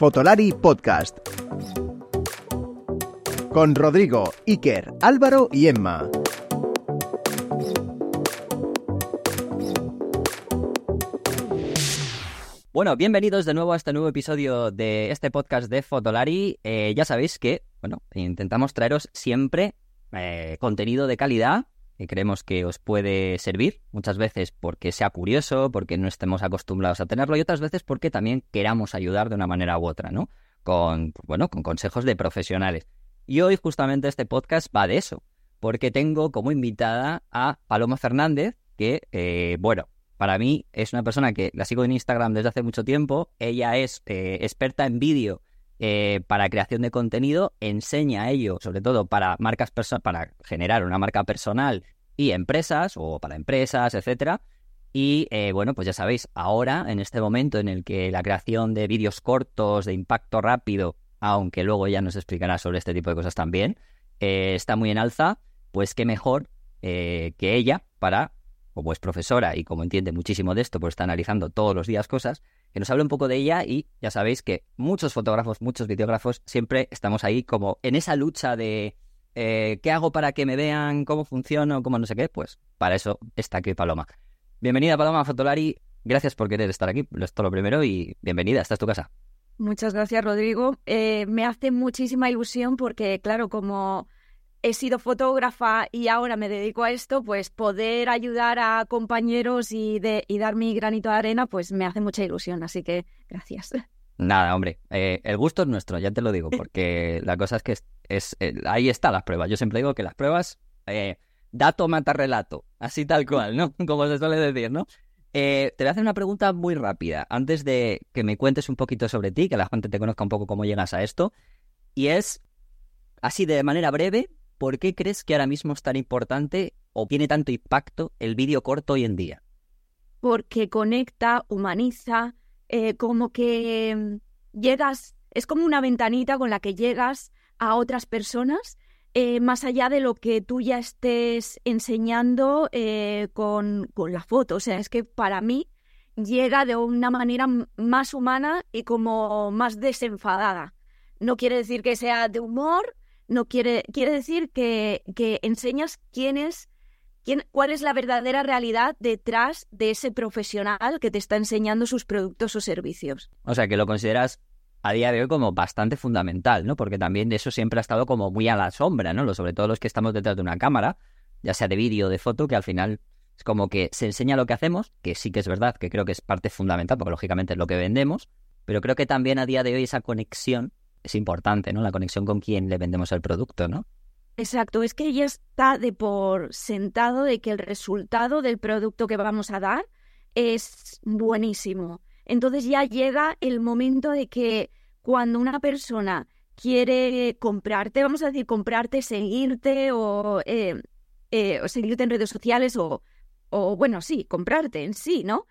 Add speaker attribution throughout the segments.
Speaker 1: Fotolari Podcast. Con Rodrigo, Iker, Álvaro y Emma.
Speaker 2: Bueno, bienvenidos de nuevo a este nuevo episodio de este podcast de Fotolari. Eh, ya sabéis que, bueno, intentamos traeros siempre eh, contenido de calidad que creemos que os puede servir, muchas veces porque sea curioso, porque no estemos acostumbrados a tenerlo y otras veces porque también queramos ayudar de una manera u otra, ¿no? Con, bueno, con consejos de profesionales. Y hoy justamente este podcast va de eso, porque tengo como invitada a Paloma Fernández, que, eh, bueno, para mí es una persona que la sigo en Instagram desde hace mucho tiempo. Ella es eh, experta en vídeo eh, para creación de contenido, enseña ello, sobre todo para marcas para generar una marca personal y empresas, o para empresas, etcétera. Y eh, bueno, pues ya sabéis, ahora, en este momento en el que la creación de vídeos cortos, de impacto rápido, aunque luego ya nos explicará sobre este tipo de cosas también, está muy en alza, pues qué mejor que ella para como es profesora y como entiende muchísimo de esto, pues está analizando todos los días cosas, que nos hable un poco de ella y ya sabéis que muchos fotógrafos, muchos videógrafos, siempre estamos ahí como en esa lucha de eh, qué hago para que me vean, cómo funciono, cómo no sé qué, pues para eso está aquí Paloma. Bienvenida Paloma Fotolari, gracias por querer estar aquí, esto lo primero y bienvenida, esta es tu casa.
Speaker 3: Muchas gracias Rodrigo, eh, me hace muchísima ilusión porque claro, como he sido fotógrafa y ahora me dedico a esto, pues poder ayudar a compañeros y, y dar mi granito de arena, pues me hace mucha ilusión. Así que gracias.
Speaker 2: Nada, hombre, eh, el gusto es nuestro, ya te lo digo, porque la cosa es que es, eh, ahí está las pruebas. Yo siempre digo que las pruebas, eh, dato mata relato, así tal cual, ¿no? Como se suele decir, ¿no? te voy a hacer una pregunta muy rápida, antes de que me cuentes un poquito sobre ti, que la gente te conozca un poco cómo llegas a esto, y es, así de manera breve, ¿por qué crees que ahora mismo es tan importante o tiene tanto impacto el vídeo corto hoy en día?
Speaker 3: Porque conecta, humaniza, eh, como que mm, llegas, es como una ventanita con la que llegas a otras personas, eh, más allá de lo que tú ya estés enseñando eh, con, con la foto. O sea, es que para mí llega de una manera más humana y como más desenfadada. No quiere decir que sea de humor, no quiere, quiere decir que, que enseñas quién es, cuál es la verdadera realidad detrás de ese profesional que te está enseñando sus productos o servicios.
Speaker 2: O sea, que lo consideras a día de hoy como bastante fundamental, ¿no? Porque también eso siempre ha estado como muy a la sombra, ¿no? Sobre todo los que estamos detrás de una cámara, ya sea de vídeo o de foto, que al final es como que se enseña lo que hacemos, que sí que es verdad, que creo que es parte fundamental, porque lógicamente es lo que vendemos, pero creo que también a día de hoy esa conexión es importante, ¿no? La conexión con quien le vendemos el producto, ¿no?
Speaker 3: Exacto, es que ya está de por sentado de que el resultado del producto que vamos a dar es buenísimo. Entonces ya llega el momento de que cuando una persona quiere comprarte, vamos a decir, comprarte, seguirte o, eh, eh, seguirte en redes sociales o, o, bueno, sí, comprarte en sí, ¿no?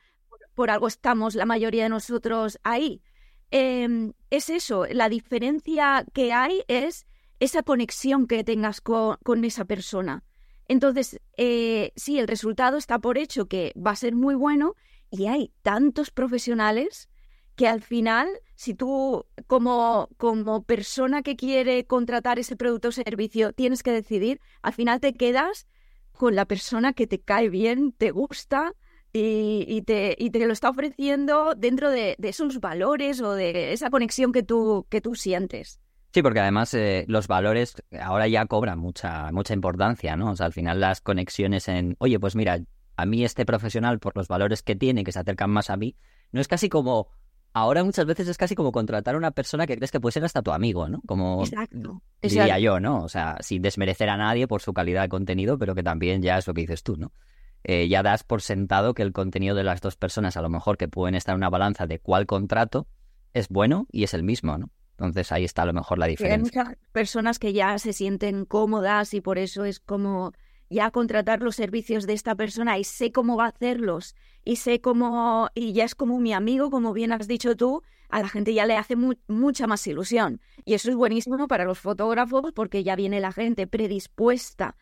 Speaker 3: por algo estamos la mayoría de nosotros ahí. Em, es eso, la diferencia que hay es esa conexión que tengas con, esa persona. Entonces, eh, sí, el resultado está por hecho que va a ser muy bueno y hay tantos profesionales que al final, si tú como, como persona que quiere contratar ese producto o servicio tienes que decidir, al final te quedas con la persona que te cae bien, te gusta, y, te, lo está ofreciendo dentro de, esos valores o de esa conexión que tú, que tú sientes.
Speaker 2: Sí, porque además eh, los valores ahora ya cobran mucha, mucha importancia, ¿no? O sea, al final las conexiones en, oye, pues mira, a mí este profesional, por los valores que tiene, que se acercan más a mí, no es casi como, ahora muchas veces es casi como contratar a una persona que crees que puede ser hasta tu amigo, ¿no? Como
Speaker 3: Exacto.
Speaker 2: diría yo, ¿no? O sea, sin desmerecer a nadie por su calidad de contenido, pero que también ya es lo que dices tú, ¿no? Eh, ya das por sentado que el contenido de las dos personas, a lo mejor que pueden estar en una balanza de cuál contrato, es bueno y es el mismo, ¿no? Entonces ahí está a lo mejor la diferencia.
Speaker 3: hay muchas personas que ya se sienten cómodas y por eso es como ya contratar los servicios de esta persona y sé cómo va a hacerlos y sé cómo, y ya es como mi amigo, como bien has dicho tú, a la gente ya le hace mucha más ilusión. Y eso es buenísimo para los fotógrafos porque ya viene la gente predispuesta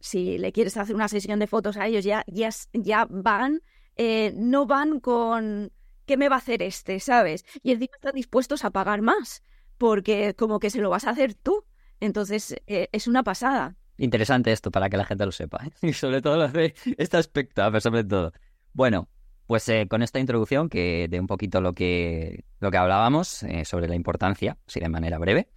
Speaker 3: si le quieres hacer una sesión de fotos a ellos, ya, ya, ya van, eh, no van con ¿qué me va a hacer este? ¿Sabes? Y encima están dispuestos a pagar más, porque como que se lo vas a hacer tú. Entonces, eh, es una pasada.
Speaker 2: Interesante esto para que la gente lo sepa. ¿eh? Y sobre todo lo de este aspecto, pero sobre todo. Bueno, pues eh, con esta introducción, que de un poquito lo que, lo que hablábamos eh, sobre la importancia, así de manera breve,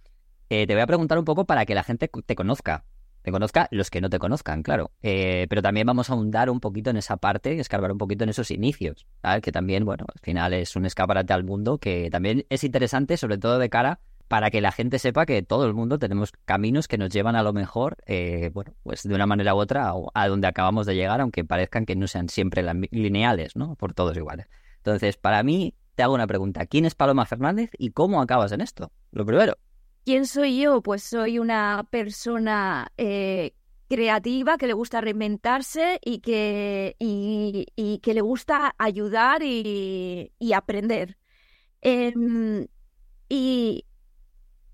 Speaker 2: te voy a preguntar un poco para que la gente te conozca. Te conozca los que no te conozcan, claro. pero también vamos a ahondar un poquito en esa parte, escarbar un poquito en esos inicios, que también, bueno, al final es un escaparate al mundo que también es interesante, sobre todo de cara para que la gente sepa que todo el mundo tenemos caminos que nos llevan a lo mejor, eh, bueno, pues de una manera u otra a, donde acabamos de llegar, aunque parezcan que no sean siempre lineales, ¿no? Por todos iguales. Entonces, para mí, te hago una pregunta. ¿Quién es Paloma Fernández y cómo acabas en esto? Lo primero.
Speaker 3: ¿Quién soy yo? Pues soy una persona eh, creativa que le gusta reinventarse y que, y, que le gusta ayudar y, aprender. Em, y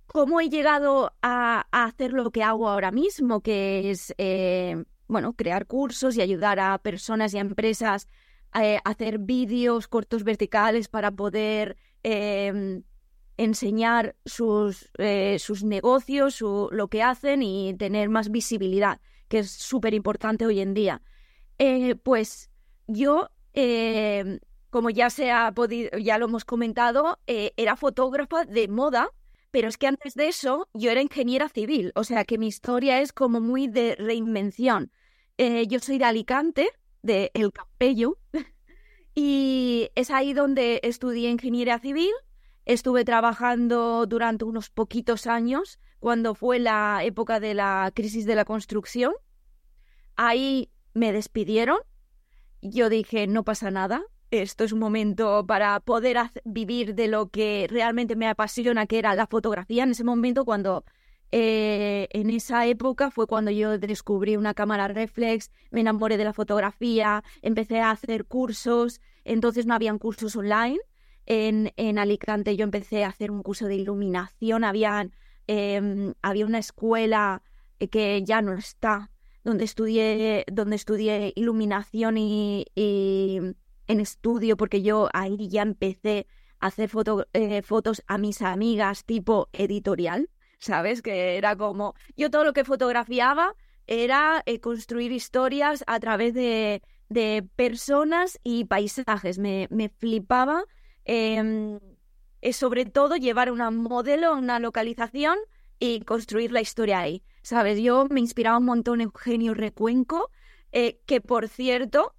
Speaker 3: cómo he llegado a, hacer lo que hago ahora mismo, que es, eh, bueno, crear cursos y ayudar a personas y a empresas eh, a hacer vídeos cortos verticales para poder em, enseñar sus, eh, sus negocios, lo que hacen y tener más visibilidad, que es súper importante hoy en día. pues yo em, como ya se ha podido, ya lo hemos comentado, era fotógrafa de moda pero es que antes de eso yo era ingeniera civil, o sea que mi historia es como muy de reinvención. Eh, yo soy de Alicante, de El Campello, y es ahí donde estudié ingeniería civil. Estuve trabajando durante unos poquitos años cuando fue la época de la crisis de la construcción. Ahí me despidieron. Yo dije, no pasa nada, esto es un momento para poder vivir de lo que realmente me apasiona, que era la fotografía. En ese momento, cuando eh, en esa época fue cuando yo descubrí una cámara reflex, me enamoré de la fotografía, empecé a hacer cursos, entonces no habían cursos online. En, en Alicante yo empecé a hacer un curso de iluminación, em, había una escuela que ya no está, donde estudié, donde estudié iluminación y en estudio, porque yo ahí ya empecé a hacer eh, fotos a mis amigas tipo editorial, ¿sabes? Que era como, yo todo lo que fotografiaba era eh, construir historias a través de, de personas y paisajes. Me, me flipaba, em, eh, sobre todo llevar una modelo, una localización y construir la historia ahí, ¿sabes? Yo me inspiraba un montón en Eugenio Recuenco, que por cierto,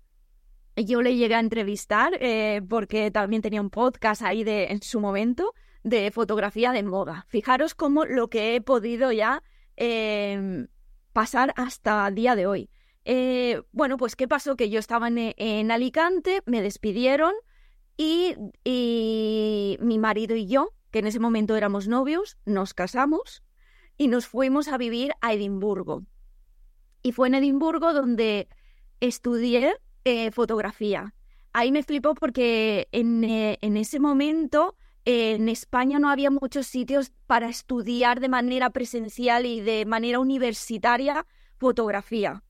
Speaker 3: yo le llegué a entrevistar eh, porque también tenía un podcast ahí de, en su momento de fotografía de moda. Fijaros cómo lo que he podido ya em, pasar hasta el día de hoy. Eh, bueno, pues ¿qué pasó? Que yo estaba en, Alicante, me despidieron y, mi marido y yo, que en ese momento éramos novios, nos casamos y nos fuimos a vivir a Edimburgo. Y fue en Edimburgo donde estudié eh, fotografía. Ahí me flipó porque en, eh, en ese momento en España no había muchos sitios para estudiar de manera presencial y de manera universitaria fotografía.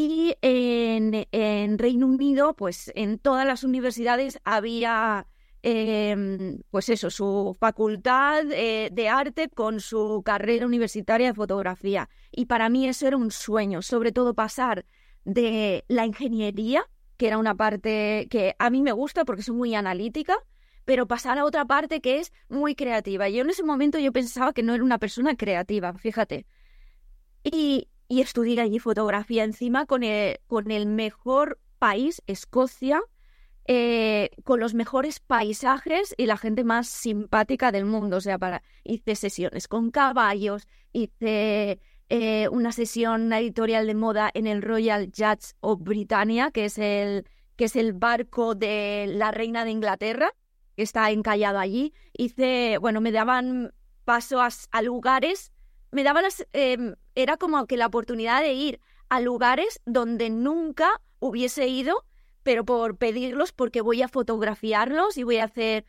Speaker 3: Y en, Reino Unido, pues en todas las universidades había, em, pues eso, su facultad eh, de arte con su carrera universitaria de fotografía. Y para mí eso era un sueño, sobre todo pasar de la ingeniería, que era una parte que a mí me gusta porque soy muy analítica, pero pasar a otra parte que es muy creativa. Yo en ese momento yo pensaba que no era una persona creativa, fíjate. Y, y estudié allí fotografía encima con el, con el mejor país, Escocia, eh, con los mejores paisajes y la gente más simpática del mundo. O sea, para, hice sesiones con caballos, hice eh, una sesión editorial de moda en el Royal Yachts of Britannia, que es el, que es el barco de la reina de Inglaterra, que está encallado allí. Hice, bueno, me daban paso a, lugares, me daban em, era como que la oportunidad de ir a lugares donde nunca hubiese ido, pero por pedirlos porque voy a fotografiarlos y voy a hacer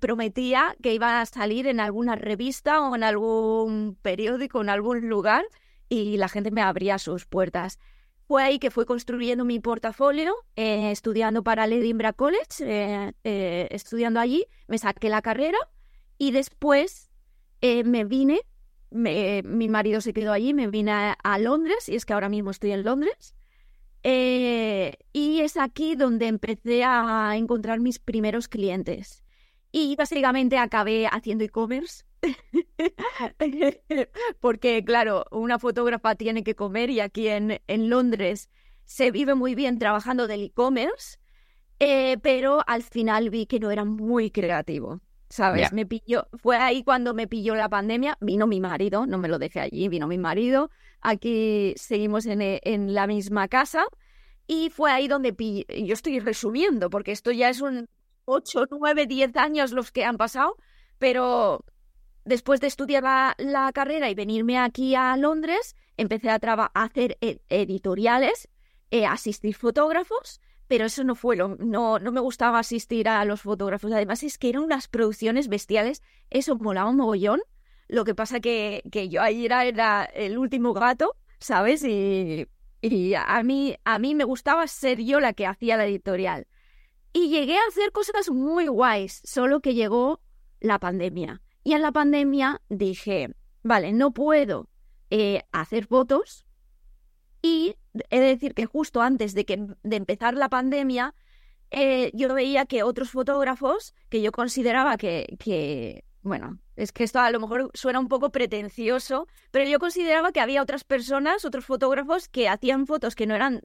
Speaker 3: prometía que iba a salir en alguna revista o en algún periódico, en algún lugar, y la gente me abría sus puertas. fue ahí que fui construyendo mi portafolio, eh, estudiando para Edinburgh College, eh, eh, estudiando allí, me saqué la carrera y después me vine, mi marido se quedó allí, me vine a, Londres y es que ahora mismo estoy en Londres. y es aquí donde empecé a encontrar mis primeros clientes. Y básicamente acabé haciendo e-commerce. Porque, claro, una fotógrafa tiene que comer y aquí en, en Londres se vive muy bien trabajando del e-commerce, eh, pero al final vi que no era muy creativo. ¿Sabes? Me pilló, fue ahí cuando me pilló la pandemia, vino mi marido, no me lo dejé allí, vino mi marido, aquí seguimos en, en la misma casa y fue ahí donde pillé, yo estoy resumiendo porque esto ya es un 8, 9, 10 años los que han pasado, pero después de estudiar la, carrera y venirme aquí a Londres, empecé a, a hacer editoriales, eh, asistir fotógrafos, pero eso no fue lo, no, no me gustaba asistir a los fotógrafos. Además, es que eran unas producciones bestiales, eso molaba un mogollón. Lo que pasa que, que yo ahí era, era el último gato, ¿sabes? Y, y a, mí, a mí me gustaba ser yo la que hacía la editorial. Y llegué a hacer cosas muy guays, solo que llegó la pandemia. Y en la pandemia dije, vale, no puedo eh, hacer fotos. Y he de decir que justo antes de, que, de empezar la pandemia, eh, yo veía que otros fotógrafos que yo consideraba que, que, bueno, es que esto a lo mejor suena un poco pretencioso, pero yo consideraba que había otras personas, otros fotógrafos que hacían fotos que no eran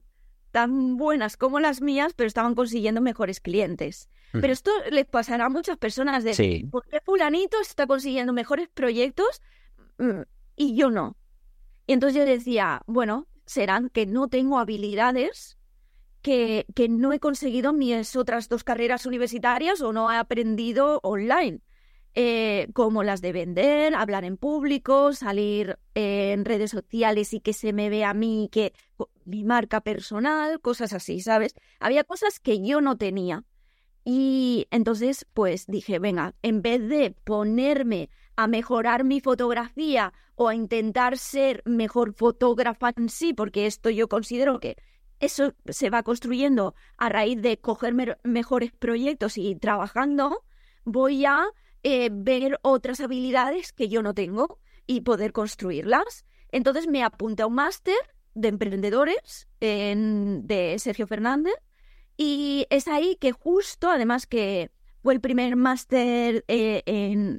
Speaker 3: tan buenas como las mías, pero estaban consiguiendo mejores clientes. Pero esto les pasará a muchas personas de ¿por qué fulanito está consiguiendo mejores proyectos mm, y yo no? Y entonces yo decía, bueno, serán que no tengo habilidades que, que no he conseguido mis otras dos carreras universitarias o no he aprendido online. Eh, como las de vender, hablar en público, salir en redes sociales y que se me vea a mí, que mi marca personal, cosas así, ¿sabes? Había cosas que yo no tenía. Y entonces, pues dije, venga, en vez de ponerme a mejorar mi fotografía o a intentar ser mejor fotógrafa en sí, porque esto yo considero que eso se va construyendo a raíz de coger mejores proyectos y trabajando, voy a eh, ver otras habilidades que yo no tengo y poder construirlas. Entonces me apunté a un máster de emprendedores en, de Sergio Fernández y es ahí que justo, además que fue el primer máster eh,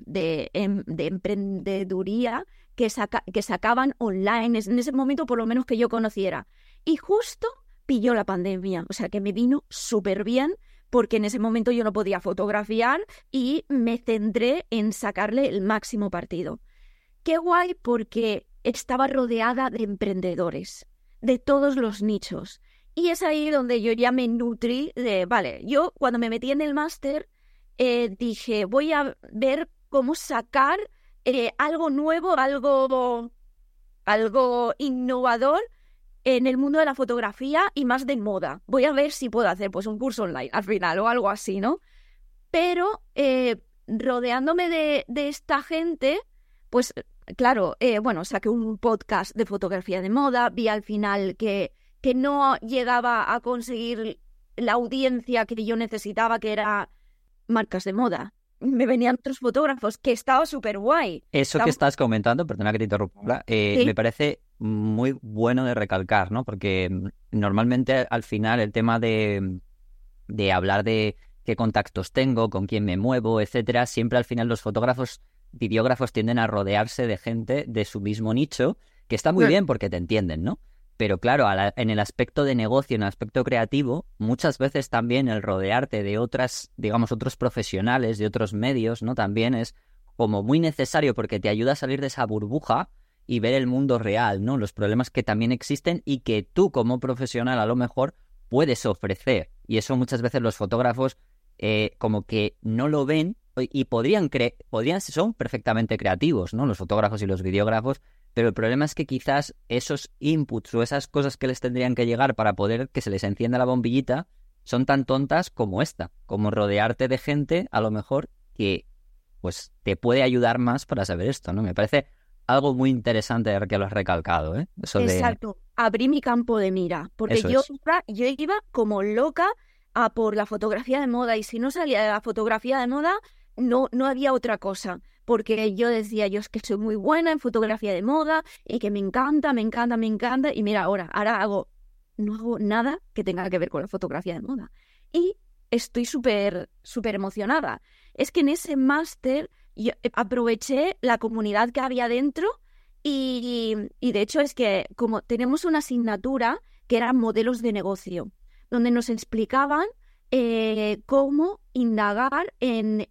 Speaker 3: de, de, emprendeduría que, que sacaban online, en ese momento por lo menos que yo conociera. Y justo pilló la pandemia, o sea que me vino súper bien porque en ese momento yo no podía fotografiar y me centré en sacarle el máximo partido. Qué guay porque estaba rodeada de emprendedores, de todos los nichos. Y es ahí donde yo ya me nutrí de, vale, yo cuando me metí en el máster eh, dije, voy a ver cómo sacar eh, algo nuevo, algo, algo innovador en el mundo de la fotografía y más de moda. Voy a ver si puedo hacer pues un curso online al final o algo así, ¿no? Pero eh, rodeándome de, esta gente, pues claro, bueno, saqué un podcast de fotografía de moda, vi al final que, que no llegaba a conseguir la audiencia que yo necesitaba, que era marcas de moda me venían otros fotógrafos, que estaba súper guay.
Speaker 2: Eso que estás comentando, perdona que te interrumpa, eh, me parece muy bueno de recalcar, ¿no? Porque mm, normalmente al final el tema de, de hablar de qué contactos tengo, con quién me muevo, etcétera, siempre al final los fotógrafos, videógrafos tienden a rodearse de gente de su mismo nicho, que está muy bien porque te entienden, ¿no? Pero claro, en el aspecto de negocio, en el aspecto creativo, muchas veces también el rodearte de otras, digamos, otros profesionales, de otros medios, ¿no? También es como muy necesario porque te ayuda a salir de esa burbuja y ver el mundo real, ¿no? Los problemas que también existen y que tú como profesional a lo mejor puedes ofrecer. Y eso muchas veces los fotógrafos eh, como que no lo ven y podrían, cre podrían son perfectamente creativos, ¿no? Los fotógrafos y los videógrafos, pero el problema es que quizás esos inputs o esas cosas que les tendrían que llegar para poder que se les encienda la bombillita son tan tontas como esta, como rodearte de gente a lo mejor que pues te puede ayudar más para saber esto, ¿no? Me parece algo muy interesante que lo has recalcado, ¿eh?
Speaker 3: Eso Exacto, abrí mi campo de mira, porque yo, yo iba como loca a por la fotografía de moda y si no salía de la fotografía de moda, no, no había otra cosa, porque yo decía, yo es que soy muy buena en fotografía de moda y que me encanta, me encanta, me encanta, y mira, ahora, ahora hago, no hago nada que tenga que ver con la fotografía de moda. Y estoy súper, súper emocionada. Es que en ese máster eh, aproveché la comunidad que había dentro y, y, de hecho es que como tenemos una asignatura que eran modelos de negocio, donde nos explicaban eh, cómo indagar en,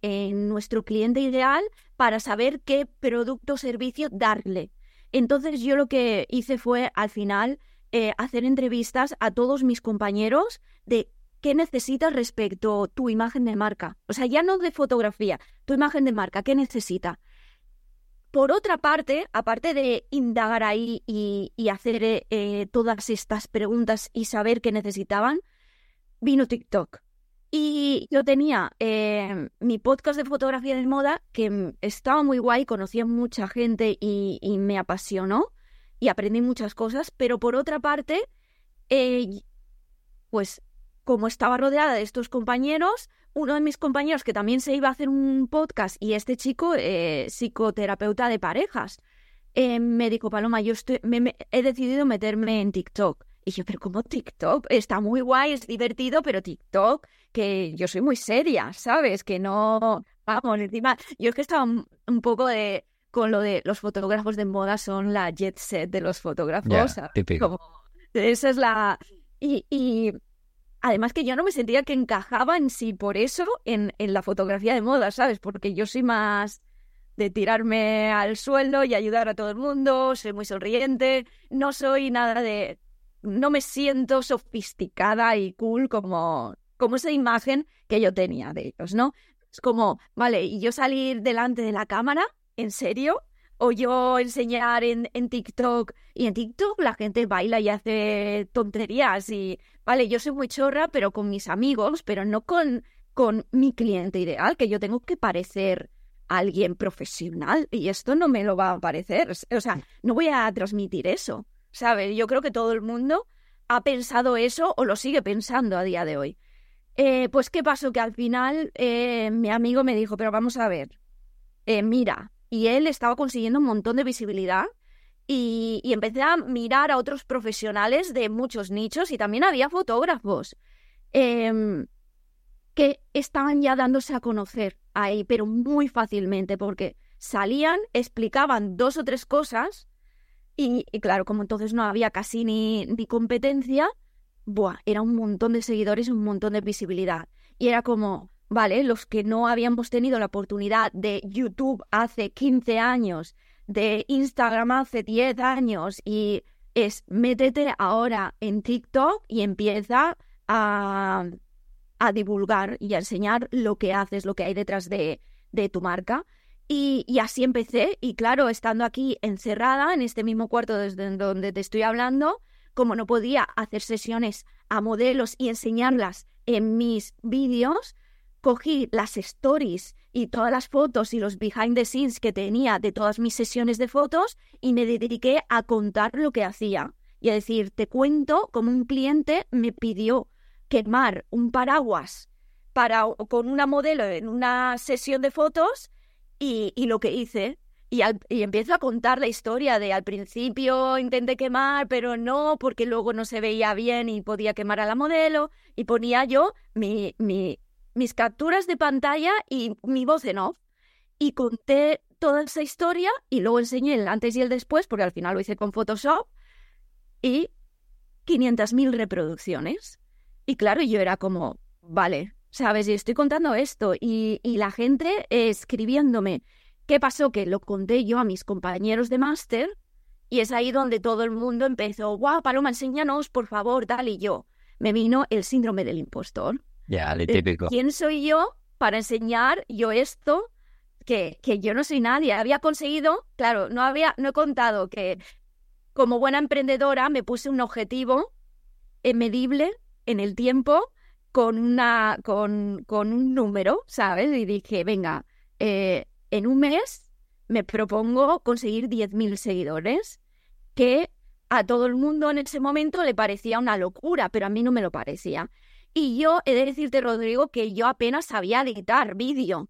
Speaker 3: nuestro cliente ideal para saber qué producto o servicio darle. Entonces yo lo que hice fue al final eh, hacer entrevistas a todos mis compañeros de qué necesitas respecto a tu imagen de marca. O sea, ya no de fotografía, tu imagen de marca, ¿qué necesita? Por otra parte, aparte de indagar ahí y, hacer eh, todas estas preguntas y saber qué necesitaban, vino TikTok. Y yo tenía eh, mi podcast de fotografía de moda que estaba muy guay, conocía mucha gente y, me apasionó y aprendí muchas cosas, pero por otra parte, eh, pues como estaba rodeada de estos compañeros, uno de mis compañeros que también se iba a hacer un podcast y este chico, eh, psicoterapeuta de parejas, me dijo, Paloma, yo estoy, he decidido meterme en TikTok. Y yo, pero como TikTok? Está muy guay, es divertido, pero TikTok, que yo soy muy seria, ¿sabes? Que no, vamos, encima, yo es que estaba un poco de, con lo de los fotógrafos de moda son la jet set de los fotógrafos.
Speaker 2: típico.
Speaker 3: esa es la... Y, y, además que yo no me sentía que encajaba en sí por eso en, en la fotografía de moda, ¿sabes? Porque yo soy más de tirarme al suelo y ayudar a todo el mundo, soy muy sonriente, no soy nada de no me siento sofisticada y cool como, como esa imagen que yo tenía de ellos, ¿no? Es como, vale, y yo salir delante de la cámara, ¿en serio? O yo enseñar en, en TikTok y en TikTok la gente baila y hace tonterías y, vale, yo soy muy chorra, pero con mis amigos, pero no con, con mi cliente ideal, que yo tengo que parecer alguien profesional y esto no me lo va a parecer. O sea, no voy a transmitir eso. ¿Sabes? Yo creo que todo el mundo ha pensado eso o lo sigue pensando a día de hoy. Eh, pues, ¿qué pasó? Que al final eh, mi amigo me dijo, pero vamos a ver, eh, mira, y él estaba consiguiendo un montón de visibilidad y, y, empecé a mirar a otros profesionales de muchos nichos y también había fotógrafos em, que estaban ya dándose a conocer ahí, pero muy fácilmente, porque salían, explicaban dos o tres cosas y, claro, como entonces no había casi ni, ni competencia, buah, era un montón de seguidores un montón de visibilidad. Y era como, vale, los que no habíamos tenido la oportunidad de YouTube hace 15 años, de Instagram hace 10 años, y es métete ahora en TikTok y empieza a, a divulgar y a enseñar lo que haces, lo que hay detrás de, de tu marca. Y, así empecé, y claro, estando aquí encerrada en este mismo cuarto desde donde te estoy hablando, como no podía hacer sesiones a modelos y enseñarlas en mis vídeos, cogí las stories y todas las fotos y los behind the scenes que tenía de todas mis sesiones de fotos y me dediqué a contar lo que hacía. Y a decir, te cuento cómo un cliente me pidió quemar un paraguas para, con una modelo en una sesión de fotos y, lo que hice, y, empiezo a contar la historia de al principio intenté quemar, pero no, porque luego no se veía bien y podía quemar a la modelo, y ponía yo mi, mis capturas de pantalla y mi voz en off. Y conté toda esa historia y luego enseñé el antes y el después, porque al final lo hice con Photoshop, y 500.000 reproducciones. Y claro, yo era como, vale, ¿sabes? Y estoy contando esto y, la gente escribiéndome. ¿Qué pasó? Que lo conté yo a mis compañeros de máster y es ahí donde todo el mundo empezó, guau, Paloma, enséñanos, por favor, tal y yo. Me vino el síndrome del impostor.
Speaker 2: Ya, yeah, típico.
Speaker 3: ¿Quién soy yo para enseñar yo esto? Que, que yo no soy nadie. Había conseguido, claro, no había, no he contado que como buena emprendedora me puse un objetivo medible en el tiempo con, una, con, con un número, ¿sabes? Y dije, venga, eh, en un mes me propongo conseguir 10.000 seguidores, que a todo el mundo en ese momento le parecía una locura, pero a mí no me lo parecía. Y yo he de decirte, Rodrigo, que yo apenas sabía editar vídeo.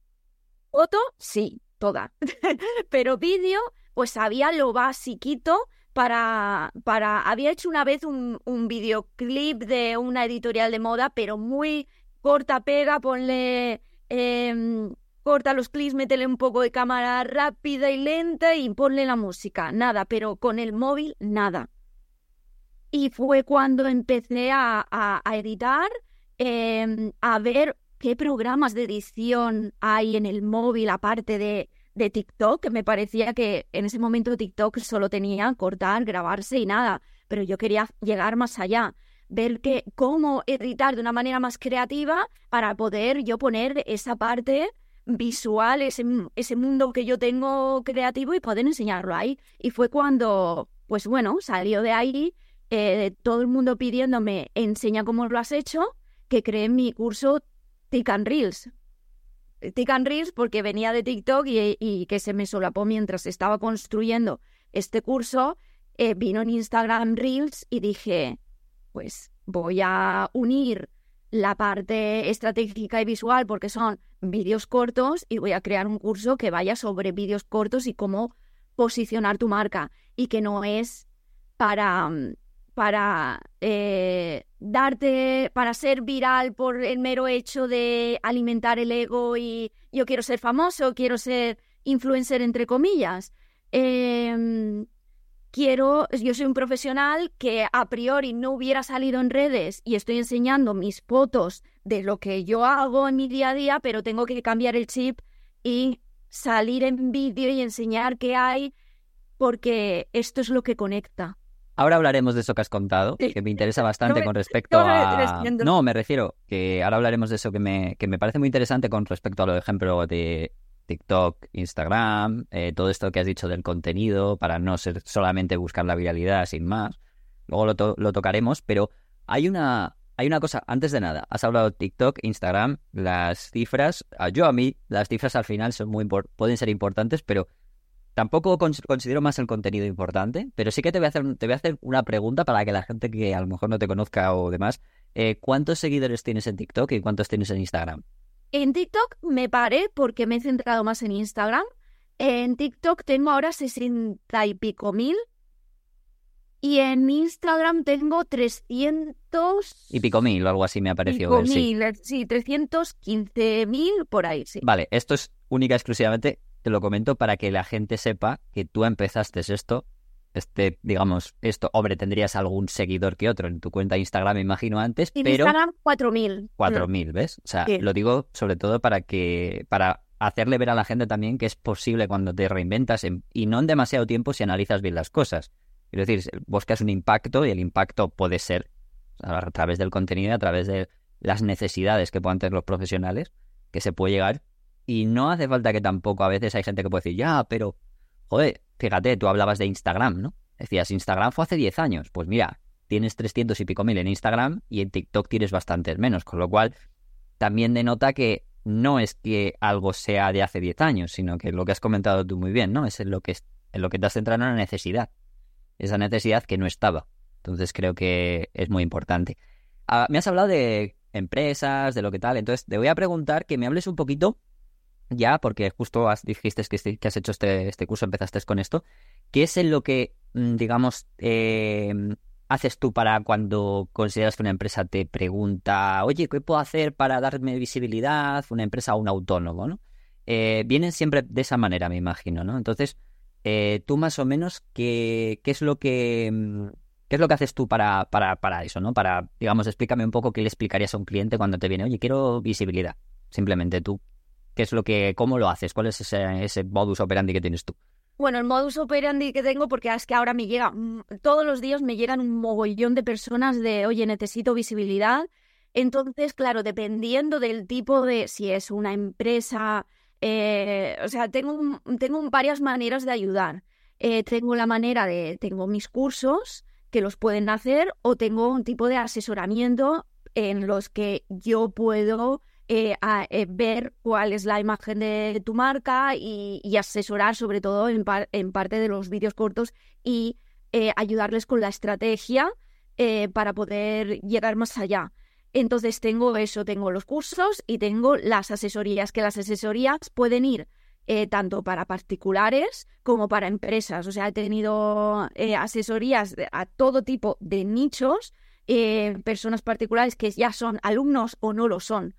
Speaker 3: Foto, sí, toda. pero vídeo, pues sabía lo basiquito para, para... Había hecho una vez un, un videoclip de una editorial de moda, pero muy corta pega, ponle... Em, corta los clips, métele un poco de cámara rápida y lenta y ponle la música. Nada, pero con el móvil, nada. Y fue cuando empecé a, a, editar, em, a ver qué programas de edición hay en el móvil aparte de, de TikTok, que me parecía que en ese momento TikTok solo tenía cortar, grabarse y nada, pero yo quería llegar más allá, ver que, cómo editar de una manera más creativa para poder yo poner esa parte visual, ese, ese mundo que yo tengo creativo y poder enseñarlo ahí. Y fue cuando, pues bueno, salió de ahí eh, todo el mundo pidiéndome, enseña cómo lo has hecho, que creé mi curso Tick Reels, TikTok Reels porque venía de TikTok y, que se me solapó mientras estaba construyendo este curso, eh, vino en Instagram Reels y dije, pues voy a unir la parte estratégica y visual porque son vídeos cortos y voy a crear un curso que vaya sobre vídeos cortos y cómo posicionar tu marca y que no es para mm, para eh, darte, para ser viral por el mero hecho de alimentar el ego y yo quiero ser famoso, quiero ser influencer entre comillas. Em, quiero, yo soy un profesional que a priori no hubiera salido en redes y estoy enseñando mis fotos de lo que yo hago en mi día a día, pero tengo que cambiar el chip y salir en vídeo y enseñar qué hay porque esto es lo que conecta.
Speaker 2: Ahora hablaremos de eso que has contado, que me interesa bastante con respecto a... No, me refiero que ahora hablaremos de eso que me, que me parece muy interesante con respecto a lo de ejemplo de TikTok, Instagram, eh, todo esto que has dicho del contenido, para no ser solamente buscar la viralidad sin más. Luego lo, lo tocaremos, pero hay una, hay una cosa, antes de nada, has hablado de TikTok, Instagram, las cifras. Yo a mí, las cifras al final son muy pueden ser importantes, pero Tampoco considero más el contenido importante, pero sí que te voy a hacer, te voy a hacer una pregunta para que la gente que a lo mejor no te conozca o demás, eh, ¿cuántos seguidores tienes en TikTok y cuántos tienes en Instagram?
Speaker 3: En TikTok me paré porque me he centrado más en Instagram. En TikTok tengo ahora sesenta y pico mil. Y en Instagram tengo 300...
Speaker 2: Y pico mil o algo así me ha parecido.
Speaker 3: Pico mil, sí, 315 mil por ahí, sí.
Speaker 2: Vale, esto es única exclusivamente te lo comento para que la gente sepa que tú empezaste esto, este, digamos, esto, hombre, tendrías algún seguidor que otro en tu cuenta de Instagram, me imagino antes,
Speaker 3: en
Speaker 2: pero...
Speaker 3: Instagram 4.000.
Speaker 2: 4.000, ¿ves? O sea, lo digo sobre todo para que, para hacerle ver a la gente también que es posible cuando te reinventas y no en demasiado tiempo si analizas bien las cosas. Es decir, buscas un impacto y el impacto puede ser a través del contenido, a través de las necesidades que puedan tener los profesionales, que se puede llegar y no hace falta que tampoco a veces hay gente que puede decir, ya, pero, joder, fíjate, tú hablabas de Instagram, ¿no? Decías, Instagram fue hace 10 años. Pues mira, tienes 300 y pico mil en Instagram y en TikTok tienes bastantes menos, con lo cual también denota que no es que algo sea de hace 10 años, sino que lo que has comentado tú muy bien, ¿no? Es en lo que, en lo que te has centrado en una necesidad. Esa necesidad que no estaba. Entonces creo que es muy importante. Ah, me has hablado de empresas, de lo que tal. Entonces te voy a preguntar que me hables un poquito ya, porque justo has, dijiste que, que has hecho este, este, curso, empezaste con esto, ¿qué es en lo que, mm, digamos, em, haces tú para cuando consideras que una empresa te pregunta, oye, ¿qué puedo hacer para darme visibilidad? Una empresa o un autónomo, ¿no? Eh, vienen siempre de esa manera, me imagino, ¿no? Entonces, eh, tú más o menos, ¿qué, qué es lo que... Mm, ¿Qué es lo que haces tú para, para, para eso, no? Para, digamos, explícame un poco qué le explicarías a un cliente cuando te viene, oye, quiero visibilidad. Simplemente tú, ¿Qué es lo que, cómo lo haces? ¿Cuál es ese, modus operandi que tienes tú?
Speaker 3: Bueno, el modus operandi que tengo, porque es que ahora me llega, mm, todos los días me llegan un mogollón de personas de, oye, necesito visibilidad. Entonces, claro, dependiendo del tipo de, si es una empresa, eh, o sea, tengo, tengo varias maneras de ayudar. Eh, tengo la manera de, tengo mis cursos que los pueden hacer o tengo un tipo de asesoramiento en los que yo puedo eh, a, eh, ver cuál es la imagen de tu marca y, asesorar sobre todo en, par- en parte de los vídeos cortos y eh, ayudarles con la estrategia para poder llegar más allá. Entonces tengo eso, tengo los cursos y tengo las asesorías, que las asesorías pueden ir tanto para particulares como para empresas. O sea, he tenido asesorías a todo tipo de nichos, personas particulares que ya son alumnos o no lo son.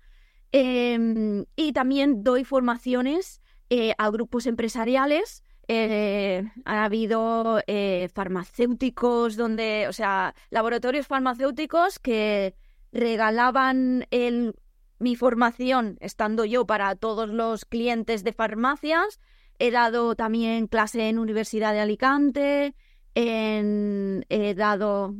Speaker 3: Em, y también doy formaciones eh, a grupos empresariales. Eh, ha habido eh, farmacéuticos donde, o sea, laboratorios farmacéuticos que regalaban el, mi formación estando yo para todos los clientes de farmacias. He dado también clase en Universidad de Alicante, en- he dado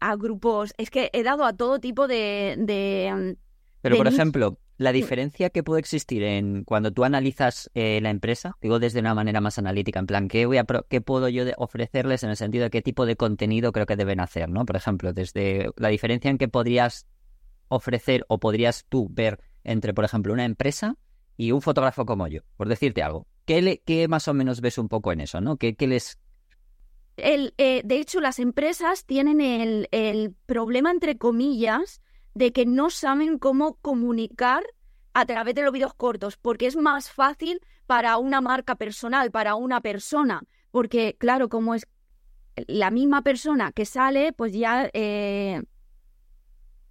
Speaker 3: a grupos, es que he dado a todo tipo de... de, um,
Speaker 2: Pero,
Speaker 3: de
Speaker 2: por
Speaker 3: nicho.
Speaker 2: ejemplo, la diferencia que puede existir en cuando tú analizas eh, la empresa, digo desde una manera más analítica, en plan, ¿qué, voy a pro- qué puedo yo de- ofrecerles en el sentido de qué tipo de contenido creo que deben hacer, ¿no? Por ejemplo, desde la diferencia en que podrías ofrecer o podrías tú ver entre, por ejemplo, una empresa y un fotógrafo como yo, por decirte algo. ¿Qué, le- qué más o menos ves un poco en eso, ¿no? ¿Qué, qué les...
Speaker 3: el, eh, de hecho, las empresas tienen el, el problema, entre comillas, de que no saben cómo comunicar a través de los videos cortos, porque es más fácil para una marca personal, para una persona, porque claro, como es la misma persona que sale, pues ya... eh,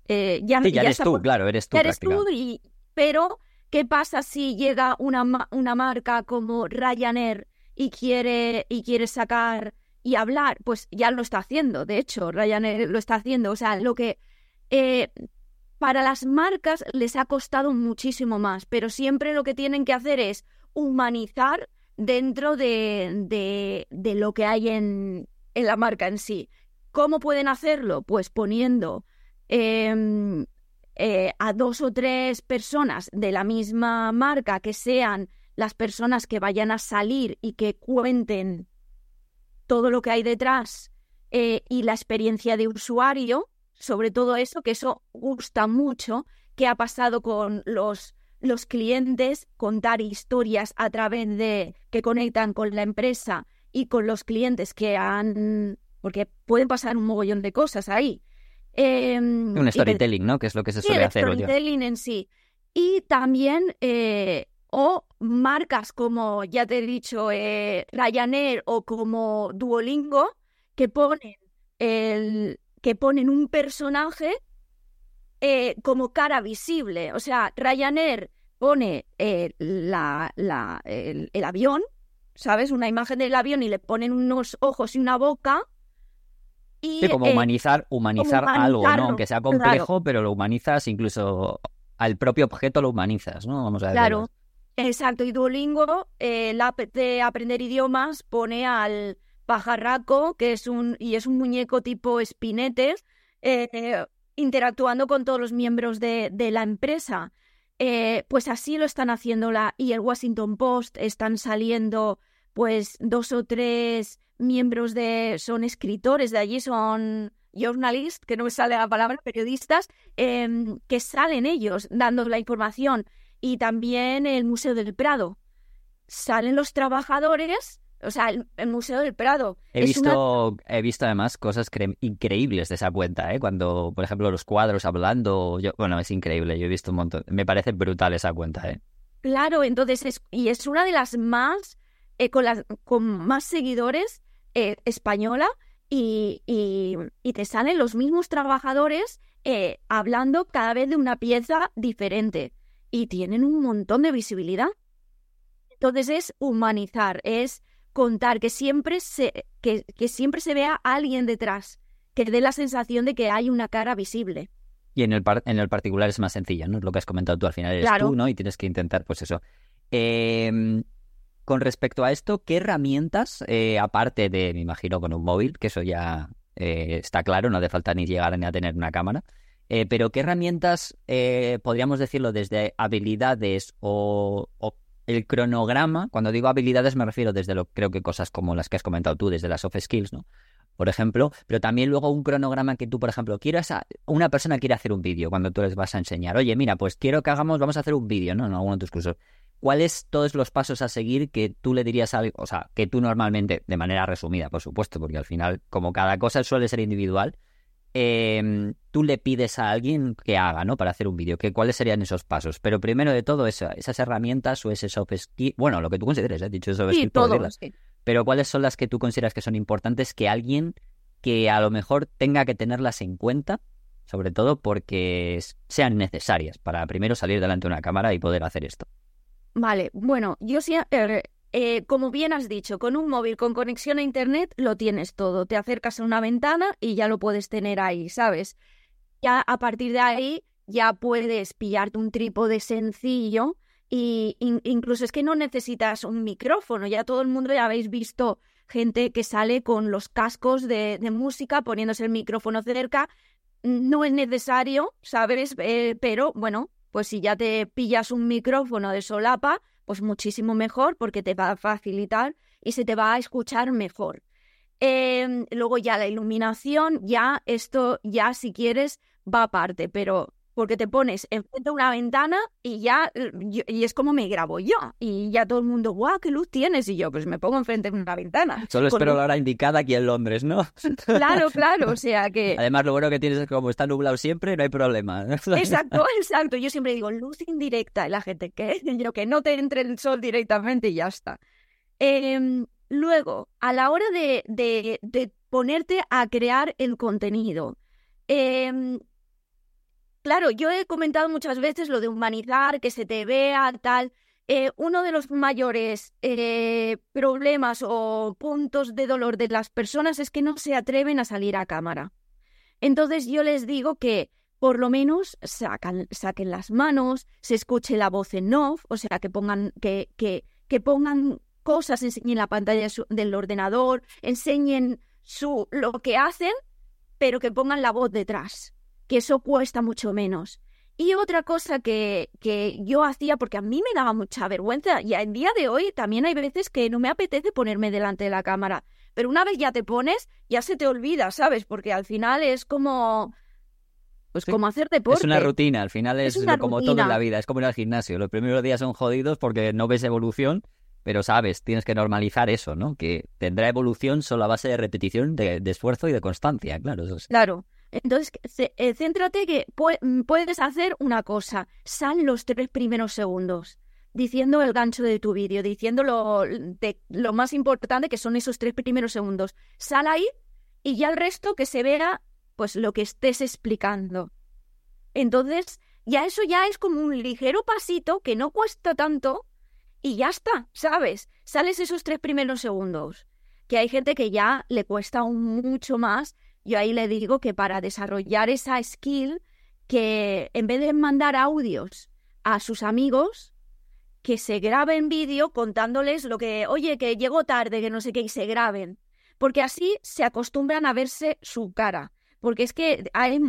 Speaker 3: eh, ya,
Speaker 2: Sí, ya,
Speaker 3: ya
Speaker 2: eres
Speaker 3: está
Speaker 2: tú, claro, eres tú
Speaker 3: ya eres tú,
Speaker 2: prácticamente.
Speaker 3: y- pero ¿qué pasa si llega una, una marca como Ryanair y quiere, y quiere sacar y hablar? Pues ya lo está haciendo, de hecho, Ryanair lo está haciendo. O sea, lo que eh, para las marcas les ha costado muchísimo más, pero siempre lo que tienen que hacer es humanizar dentro de, de, de lo que hay en, en la marca en sí. ¿Cómo pueden hacerlo? Pues poniendo em, eh, a dos o tres personas de la misma marca que sean las personas que vayan a salir y que cuenten todo lo que hay detrás eh, y la experiencia de usuario, sobre todo eso, que eso gusta mucho, que ha pasado con los, los clientes, contar historias a través de que conectan con la empresa y con los clientes que han, porque pueden pasar un mogollón de cosas ahí. Em,
Speaker 2: Un
Speaker 3: y
Speaker 2: storytelling, ¿no? Que es lo que se suele
Speaker 3: el
Speaker 2: hacer.
Speaker 3: storytelling en sí. Y también, eh, o marcas como, ya te he dicho, eh, Ryanair o como Duolingo, que ponen, el, que ponen un personaje eh, como cara visible. O sea, Ryanair pone eh, la, la- el, el avión, ¿sabes? Una imagen del avión y le ponen unos ojos y una boca. Y,
Speaker 2: Sí, como
Speaker 3: eh,
Speaker 2: humanizar, humanizar algo, ¿no? Aunque sea
Speaker 3: claro.
Speaker 2: complejo, pero lo humanizas incluso al propio objeto lo humanizas, ¿no? Vamos a decirlo
Speaker 3: Claro, exacto. Y Duolingo, eh, la app de aprender idiomas, pone al pajarraco, que es un, y es un muñeco tipo espinetes, eh, interactuando con todos los miembros de, de la empresa. Eh, pues así lo están haciendo la, y el Washington Post, están saliendo pues dos o tres miembros de, son escritores de allí, son journalists, que no me sale la palabra, periodistas, em, que salen ellos dando la información y también el Museo del Prado. Salen los trabajadores, o sea, el, el Museo del Prado.
Speaker 2: He
Speaker 3: es una-
Speaker 2: visto, he visto además cosas cre- increíbles de esa cuenta, ¿eh? Cuando, por ejemplo, los cuadros hablando, yo, bueno, es increíble, yo he visto un montón, me parece brutal esa cuenta, ¿eh?
Speaker 3: Claro, entonces es, y es una de las más, eh, con, las, con más seguidores eh, española y, y, y te salen los mismos trabajadores eh, hablando cada vez de una pieza diferente y tienen un montón de visibilidad. Entonces es humanizar, es contar que siempre se, que, que siempre se vea alguien detrás, que dé la sensación de que hay una cara visible.
Speaker 2: Y en el, par- en el particular es más sencillo, ¿no? Lo que has comentado tú al final eres
Speaker 3: Claro.
Speaker 2: tú, ¿no? Y tienes que intentar, pues eso. Eh, con respecto a esto, ¿qué herramientas, eh, aparte de, me imagino, con un móvil, que eso ya eh, está claro, no hace falta ni llegar ni a tener una cámara, eh, pero qué herramientas, podríamos decirlo, desde habilidades o, o el cronograma, cuando digo habilidades me refiero desde lo, creo que cosas como las que has comentado tú, desde las soft skills, ¿no? por ejemplo, pero también luego un cronograma que tú, por ejemplo, quieras, a, una persona quiere hacer un vídeo cuando tú les vas a enseñar, oye, mira, pues quiero que hagamos, vamos a hacer un vídeo, ¿no? En alguno de tus cursos. ¿Cuáles todos los pasos a seguir que tú le dirías a o sea, que tú normalmente, de manera resumida, por supuesto, porque al final, como cada cosa suele ser individual, eh, tú le pides a alguien que haga, ¿no? Para hacer un vídeo, que cuáles serían esos pasos. Pero primero de todo, esas herramientas o ese soft skill, bueno, lo que tú consideres, ¿eh? dicho soft
Speaker 3: sí, todos, sí.
Speaker 2: Pero cuáles son las que tú consideras que son importantes que alguien que a lo mejor tenga que tenerlas en cuenta, sobre todo porque sean necesarias para primero salir delante de una cámara y poder hacer esto.
Speaker 3: Vale, bueno, yo sí, eh, eh, como bien has dicho, con un móvil con conexión a Internet lo tienes todo. Te acercas a una ventana y ya lo puedes tener ahí, ¿sabes? Ya a partir de ahí ya puedes pillarte un trípode sencillo y incluso es que no necesitas un micrófono. Ya todo el mundo ya habéis visto gente que sale con los cascos de, música poniéndose el micrófono cerca. No es necesario, ¿sabes? Eh, pero bueno, pues si ya te pillas un micrófono de solapa, pues muchísimo mejor porque te va a facilitar y se te va a escuchar mejor. Em, luego ya la iluminación, ya esto, ya si quieres, va aparte, pero porque te pones enfrente de una ventana y ya, y es como me grabo yo. Y ya todo el mundo, guau, qué luz tienes. Y yo, pues me pongo enfrente de una ventana.
Speaker 2: Solo espero la hora indicada aquí en Londres, ¿no?
Speaker 3: Claro, claro, o sea que...
Speaker 2: Además, lo bueno que tienes es que como está nublado siempre, no hay problema.
Speaker 3: Exacto, exacto. Yo siempre digo, luz indirecta. Y la gente, ¿qué? Yo, que no te entre el sol directamente y ya está. Em, luego, a la hora de, de, de ponerte a crear el contenido, eh, Claro, yo he comentado muchas veces lo de humanizar, que se te vea, tal. Eh, uno de los mayores eh, problemas o puntos de dolor de las personas es que no se atreven a salir a cámara. Entonces yo les digo que por lo menos sacan, saquen las manos, se escuche la voz en off, o sea, que pongan, que, que, que pongan cosas, enseñen la pantalla del ordenador, enseñen su, lo que hacen, pero que pongan la voz detrás que eso cuesta mucho menos. Y otra cosa que, que yo hacía, porque a mí me daba mucha vergüenza, y en día de hoy también hay veces que no me apetece ponerme delante de la cámara, pero una vez ya te pones, ya se te olvida, ¿sabes? Porque al final es como... Pues como hacer deporte.
Speaker 2: Es una rutina, al final es, como todo en la vida, es como ir al gimnasio. Los primeros días son jodidos porque no ves evolución, pero sabes, tienes que normalizar eso, ¿no? Que tendrá evolución solo a base de repetición, de, de esfuerzo y de constancia, claro. Eso
Speaker 3: Claro. Entonces, eh, céntrate que mm, puedes hacer una cosa. Sal los tres primeros segundos diciendo el gancho de tu vídeo, diciendo lo, de, lo más importante que son esos tres primeros segundos. Sal ahí y ya el resto que se vea pues lo que estés explicando. Entonces, ya eso ya es como un ligero pasito que no cuesta tanto y ya está, ¿sabes? Sales esos tres primeros segundos. Que hay gente que ya le cuesta mucho más yo ahí le digo que para desarrollar esa skill, que en vez de mandar audios a sus amigos, que se graben vídeo contándoles lo que, oye, que llego tarde, que no sé qué, y se graben. Porque así se acostumbran a verse su cara. Porque es que hay,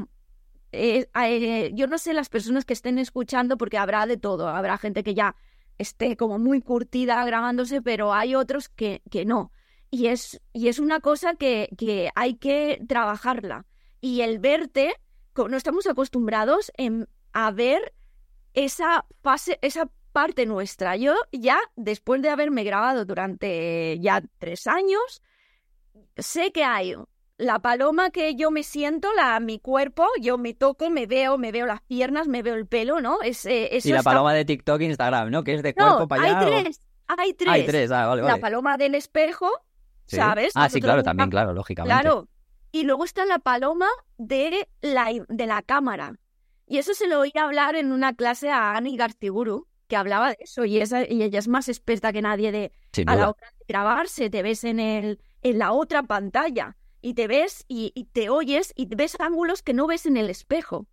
Speaker 3: eh, eh, yo no sé las personas que estén escuchando, porque habrá de todo. Habrá gente que ya esté como muy curtida grabándose, pero hay otros que, que no. Y es, y es una cosa que, que hay que trabajarla. Y el verte, no estamos acostumbrados en, a ver esa fase, esa parte nuestra. Yo ya, después de haberme grabado durante ya tres años, sé que hay la paloma que yo me siento, la, mi cuerpo, yo me toco, me veo, me veo las piernas, me veo el pelo, ¿no? Es, eh,
Speaker 2: y la paloma de TikTok e Instagram, ¿no? Que es de cuerpo para allá.
Speaker 3: Hay tres, hay tres.
Speaker 2: Hay tres, ah, vale, vale.
Speaker 3: La paloma del espejo, ¿sabes?
Speaker 2: Ah, sí, claro, también, claro, lógicamente.
Speaker 3: Claro. Y luego está la paloma de la, de la cámara. Y eso se lo oí hablar en una clase a Ani Garciburu, que hablaba de eso, y, esa, y ella es más experta que nadie de a la hora de grabarse, te ves en, el, en la otra pantalla, y te ves y, y te oyes y ves ángulos que no ves en el espejo.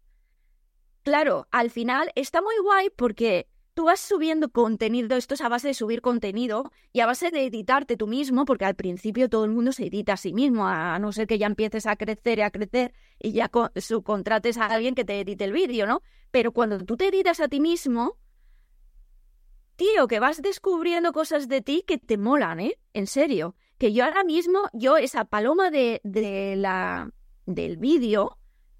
Speaker 3: Claro, al final está muy guay porque tú vas subiendo contenido, esto es a base de subir contenido y a base de editarte tú mismo, porque al principio todo el mundo se edita a sí mismo, a no ser que ya empieces a crecer y a crecer y ya subcontrates a alguien que te edite el vídeo, ¿no? Pero cuando tú te editas a ti mismo, tío, que vas descubriendo cosas de ti que te molan, ¿eh? En serio. que yo ahora mismo, yo esa paloma de, de la, del vídeo,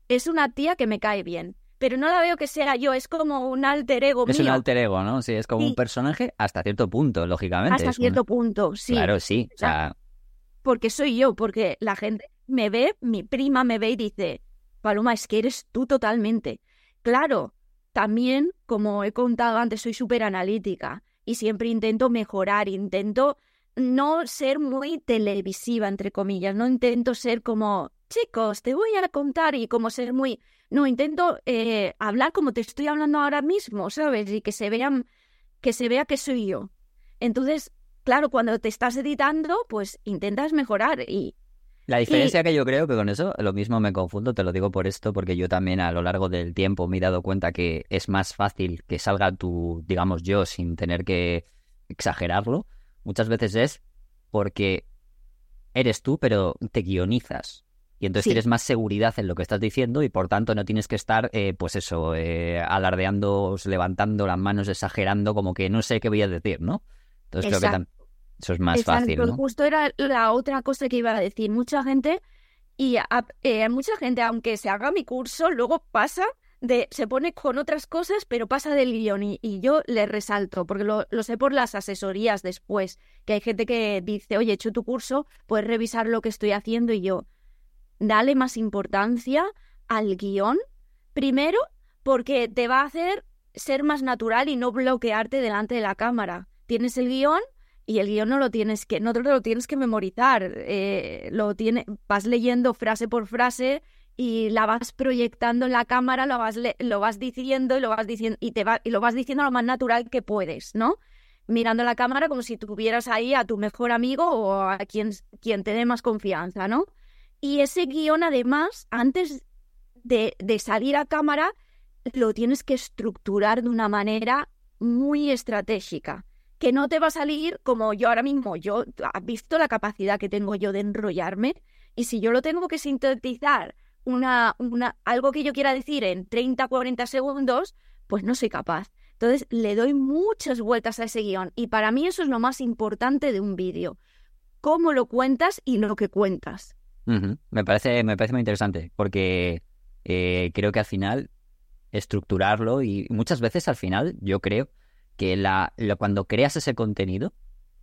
Speaker 3: es una tía que me cae bien. Pero no la veo que sea yo, es como un alter ego
Speaker 2: Es
Speaker 3: mío.
Speaker 2: un alter ego, ¿no? Sí, es como
Speaker 3: Sí.
Speaker 2: un personaje hasta cierto punto, lógicamente.
Speaker 3: Hasta
Speaker 2: es un-
Speaker 3: cierto punto, sí.
Speaker 2: Claro, sí. O sea,
Speaker 3: Porque soy yo, porque la gente me ve, mi prima me ve y dice, Paloma, es que eres tú totalmente. Claro, también, como he contado antes, soy súper analítica y siempre intento mejorar, intento no ser muy televisiva, entre comillas, no intento ser como, chicos, te voy a contar y como ser muy... No, intento eh, hablar como te estoy hablando ahora mismo, ¿sabes? Y que se vean, que se vea que soy yo. Entonces, claro, cuando te estás editando, pues intentas mejorar y
Speaker 2: La diferencia que yo creo que con eso, lo mismo me confundo, te lo digo por esto, porque yo también a lo largo del tiempo me he dado cuenta que es más fácil que salga tu, digamos, yo sin tener que exagerarlo. Muchas veces es porque eres tú, pero te guionizas. Y entonces
Speaker 3: Sí.
Speaker 2: tienes más seguridad en lo que estás diciendo y por tanto no tienes que estar, eh, pues eso, eh, alardeando, levantando las manos, exagerando, como que no sé qué voy a decir, ¿no? Entonces creo que
Speaker 3: Exacto.
Speaker 2: eso es más
Speaker 3: Exacto,
Speaker 2: fácil, ¿no?
Speaker 3: Justo era la otra cosa que iba a decir. Mucha gente, y a- eh, mucha gente, aunque se haga mi curso, luego pasa de, se pone con otras cosas, pero pasa del guion. Y, y yo le resalto, porque lo, lo sé por las asesorías después, que hay gente que dice, oye, he hecho tu curso, puedes revisar lo que estoy haciendo y yo, dale más importancia al guion, primero, porque te va a hacer ser más natural y no bloquearte delante de la cámara. Tienes el guion y el guion no lo tienes que, no te lo tienes que memorizar. eh, lo tiene, vas leyendo frase por frase y la vas proyectando en la cámara, lo vas, le- lo vas diciendo y lo vas diciendo y te va, y lo vas diciendo lo más natural que puedes, ¿no? Mirando la cámara como si tuvieras ahí a tu mejor amigo o a quien, quien te dé más confianza, ¿no? Y ese guion, además, antes de, de salir a cámara, lo tienes que estructurar de una manera muy estratégica que no te va a salir como yo ahora mismo. Yo, has visto la capacidad que tengo yo de enrollarme y si yo lo tengo que sintetizar una, una, algo que yo quiera decir en 30, 40 segundos, pues no soy capaz. Entonces le doy muchas vueltas a ese guion y para mí eso es lo más importante de un vídeo. Cómo lo cuentas y lo que cuentas.
Speaker 2: Me parece, me parece muy interesante porque eh, creo que al final estructurarlo y muchas veces al final yo creo que la, cuando creas ese contenido,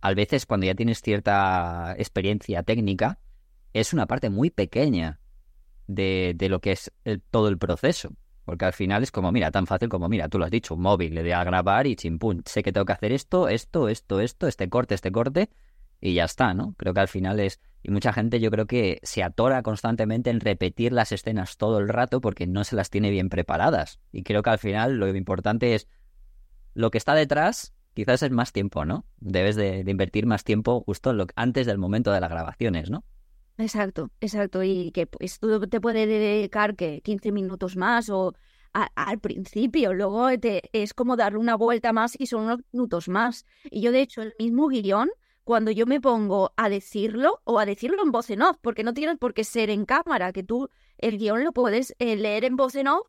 Speaker 2: a veces cuando ya tienes cierta experiencia técnica, es una parte muy pequeña de, de lo que es todo el proceso. Porque al final es como, mira, tan fácil como, mira, tú lo has dicho, un móvil, le doy a grabar y chimpún, sé que tengo que hacer esto, esto, esto, esto, este corte, este corte, y ya está, ¿no? Creo que al final es... Y mucha gente yo creo que se atora constantemente en repetir las escenas todo el rato porque no se las tiene bien preparadas. Y creo que al final lo importante es lo que está detrás, quizás es más tiempo, ¿no? Debes de, invertir más tiempo justo lo, antes del momento de las grabaciones, ¿no?
Speaker 3: Exacto, exacto. Y que pues tú te puedes dedicar que 15 minutos más o al principio, luego te, es como darle una vuelta más y son unos minutos más. Y yo, de hecho, el mismo guion, cuando yo me pongo a decirlo o a decirlo en voz en off, porque no tienes por qué ser en cámara, que tú el guion lo puedes eh, leer en voz en off,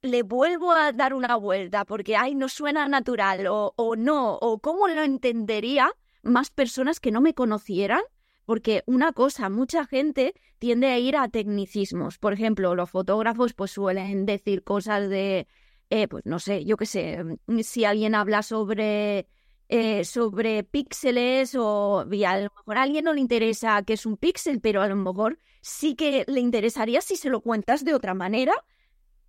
Speaker 3: le vuelvo a dar una vuelta porque, ay, no suena natural o, o no, o cómo lo entendería más personas que no me conocieran porque una cosa, mucha gente tiende a ir a tecnicismos. Por ejemplo, los fotógrafos pues suelen decir cosas de, eh, pues no sé, yo qué sé, mm, si alguien habla sobre, eh, sobre píxeles o a lo mejor a alguien no le interesa qué es un píxel, pero a lo mejor sí que le interesaría si se lo cuentas de otra manera,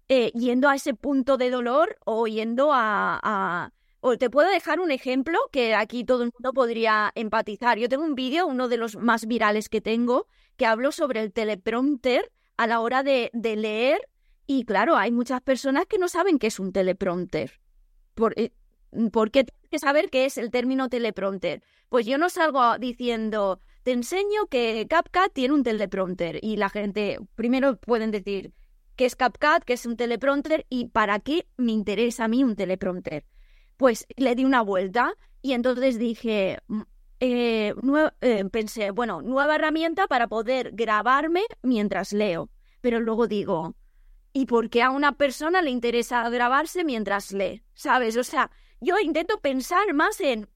Speaker 3: eh, yendo a ese punto de dolor o yendo a, a o te puedo dejar un ejemplo que aquí todo el mundo podría empatizar. Yo tengo un vídeo, uno de los más virales que tengo, que hablo sobre el teleprompter a la hora de, de leer. Y claro, hay muchas personas que no saben qué es un teleprompter. Por, eh, ¿Por qué tienes saber qué es el término teleprompter? Pues yo no salgo diciendo, te enseño que CapCut tiene un teleprompter. Y la gente, primero pueden decir qué es CapCut, qué es un teleprompter y para qué me interesa a mí un teleprompter pues le di una vuelta y entonces dije, mm, eh, eh, pensé, bueno, nueva herramienta para poder grabarme mientras leo. Pero luego digo, ¿y por qué a una persona le interesa grabarse mientras lee? ¿Sabes? O sea, yo intento pensar más en,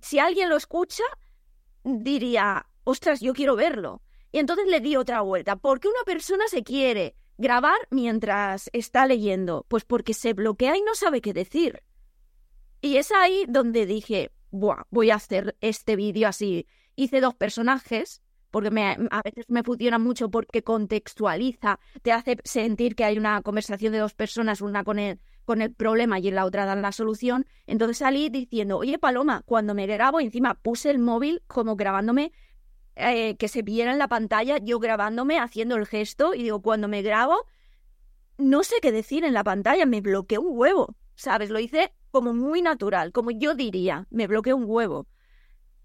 Speaker 3: si alguien lo escucha, diría, ostras, yo quiero verlo. Y entonces le di otra vuelta. ¿Por qué una persona se quiere grabar mientras está leyendo? Pues porque se bloquea y no sabe qué decir. Y es ahí donde dije, Buah, voy a hacer este vídeo así. Hice dos personajes, porque me, a veces me funciona mucho porque contextualiza, te hace sentir que hay una conversación de dos personas, una con el, con el problema y en la otra dan la solución. Entonces salí diciendo, oye Paloma, cuando me grabo, encima puse el móvil como grabándome, eh, que se viera en la pantalla, yo grabándome, haciendo el gesto, y digo, cuando me grabo, no sé qué decir en la pantalla, me bloqueé un huevo, ¿sabes? Lo hice como muy natural, como yo diría, me bloqueé un huevo.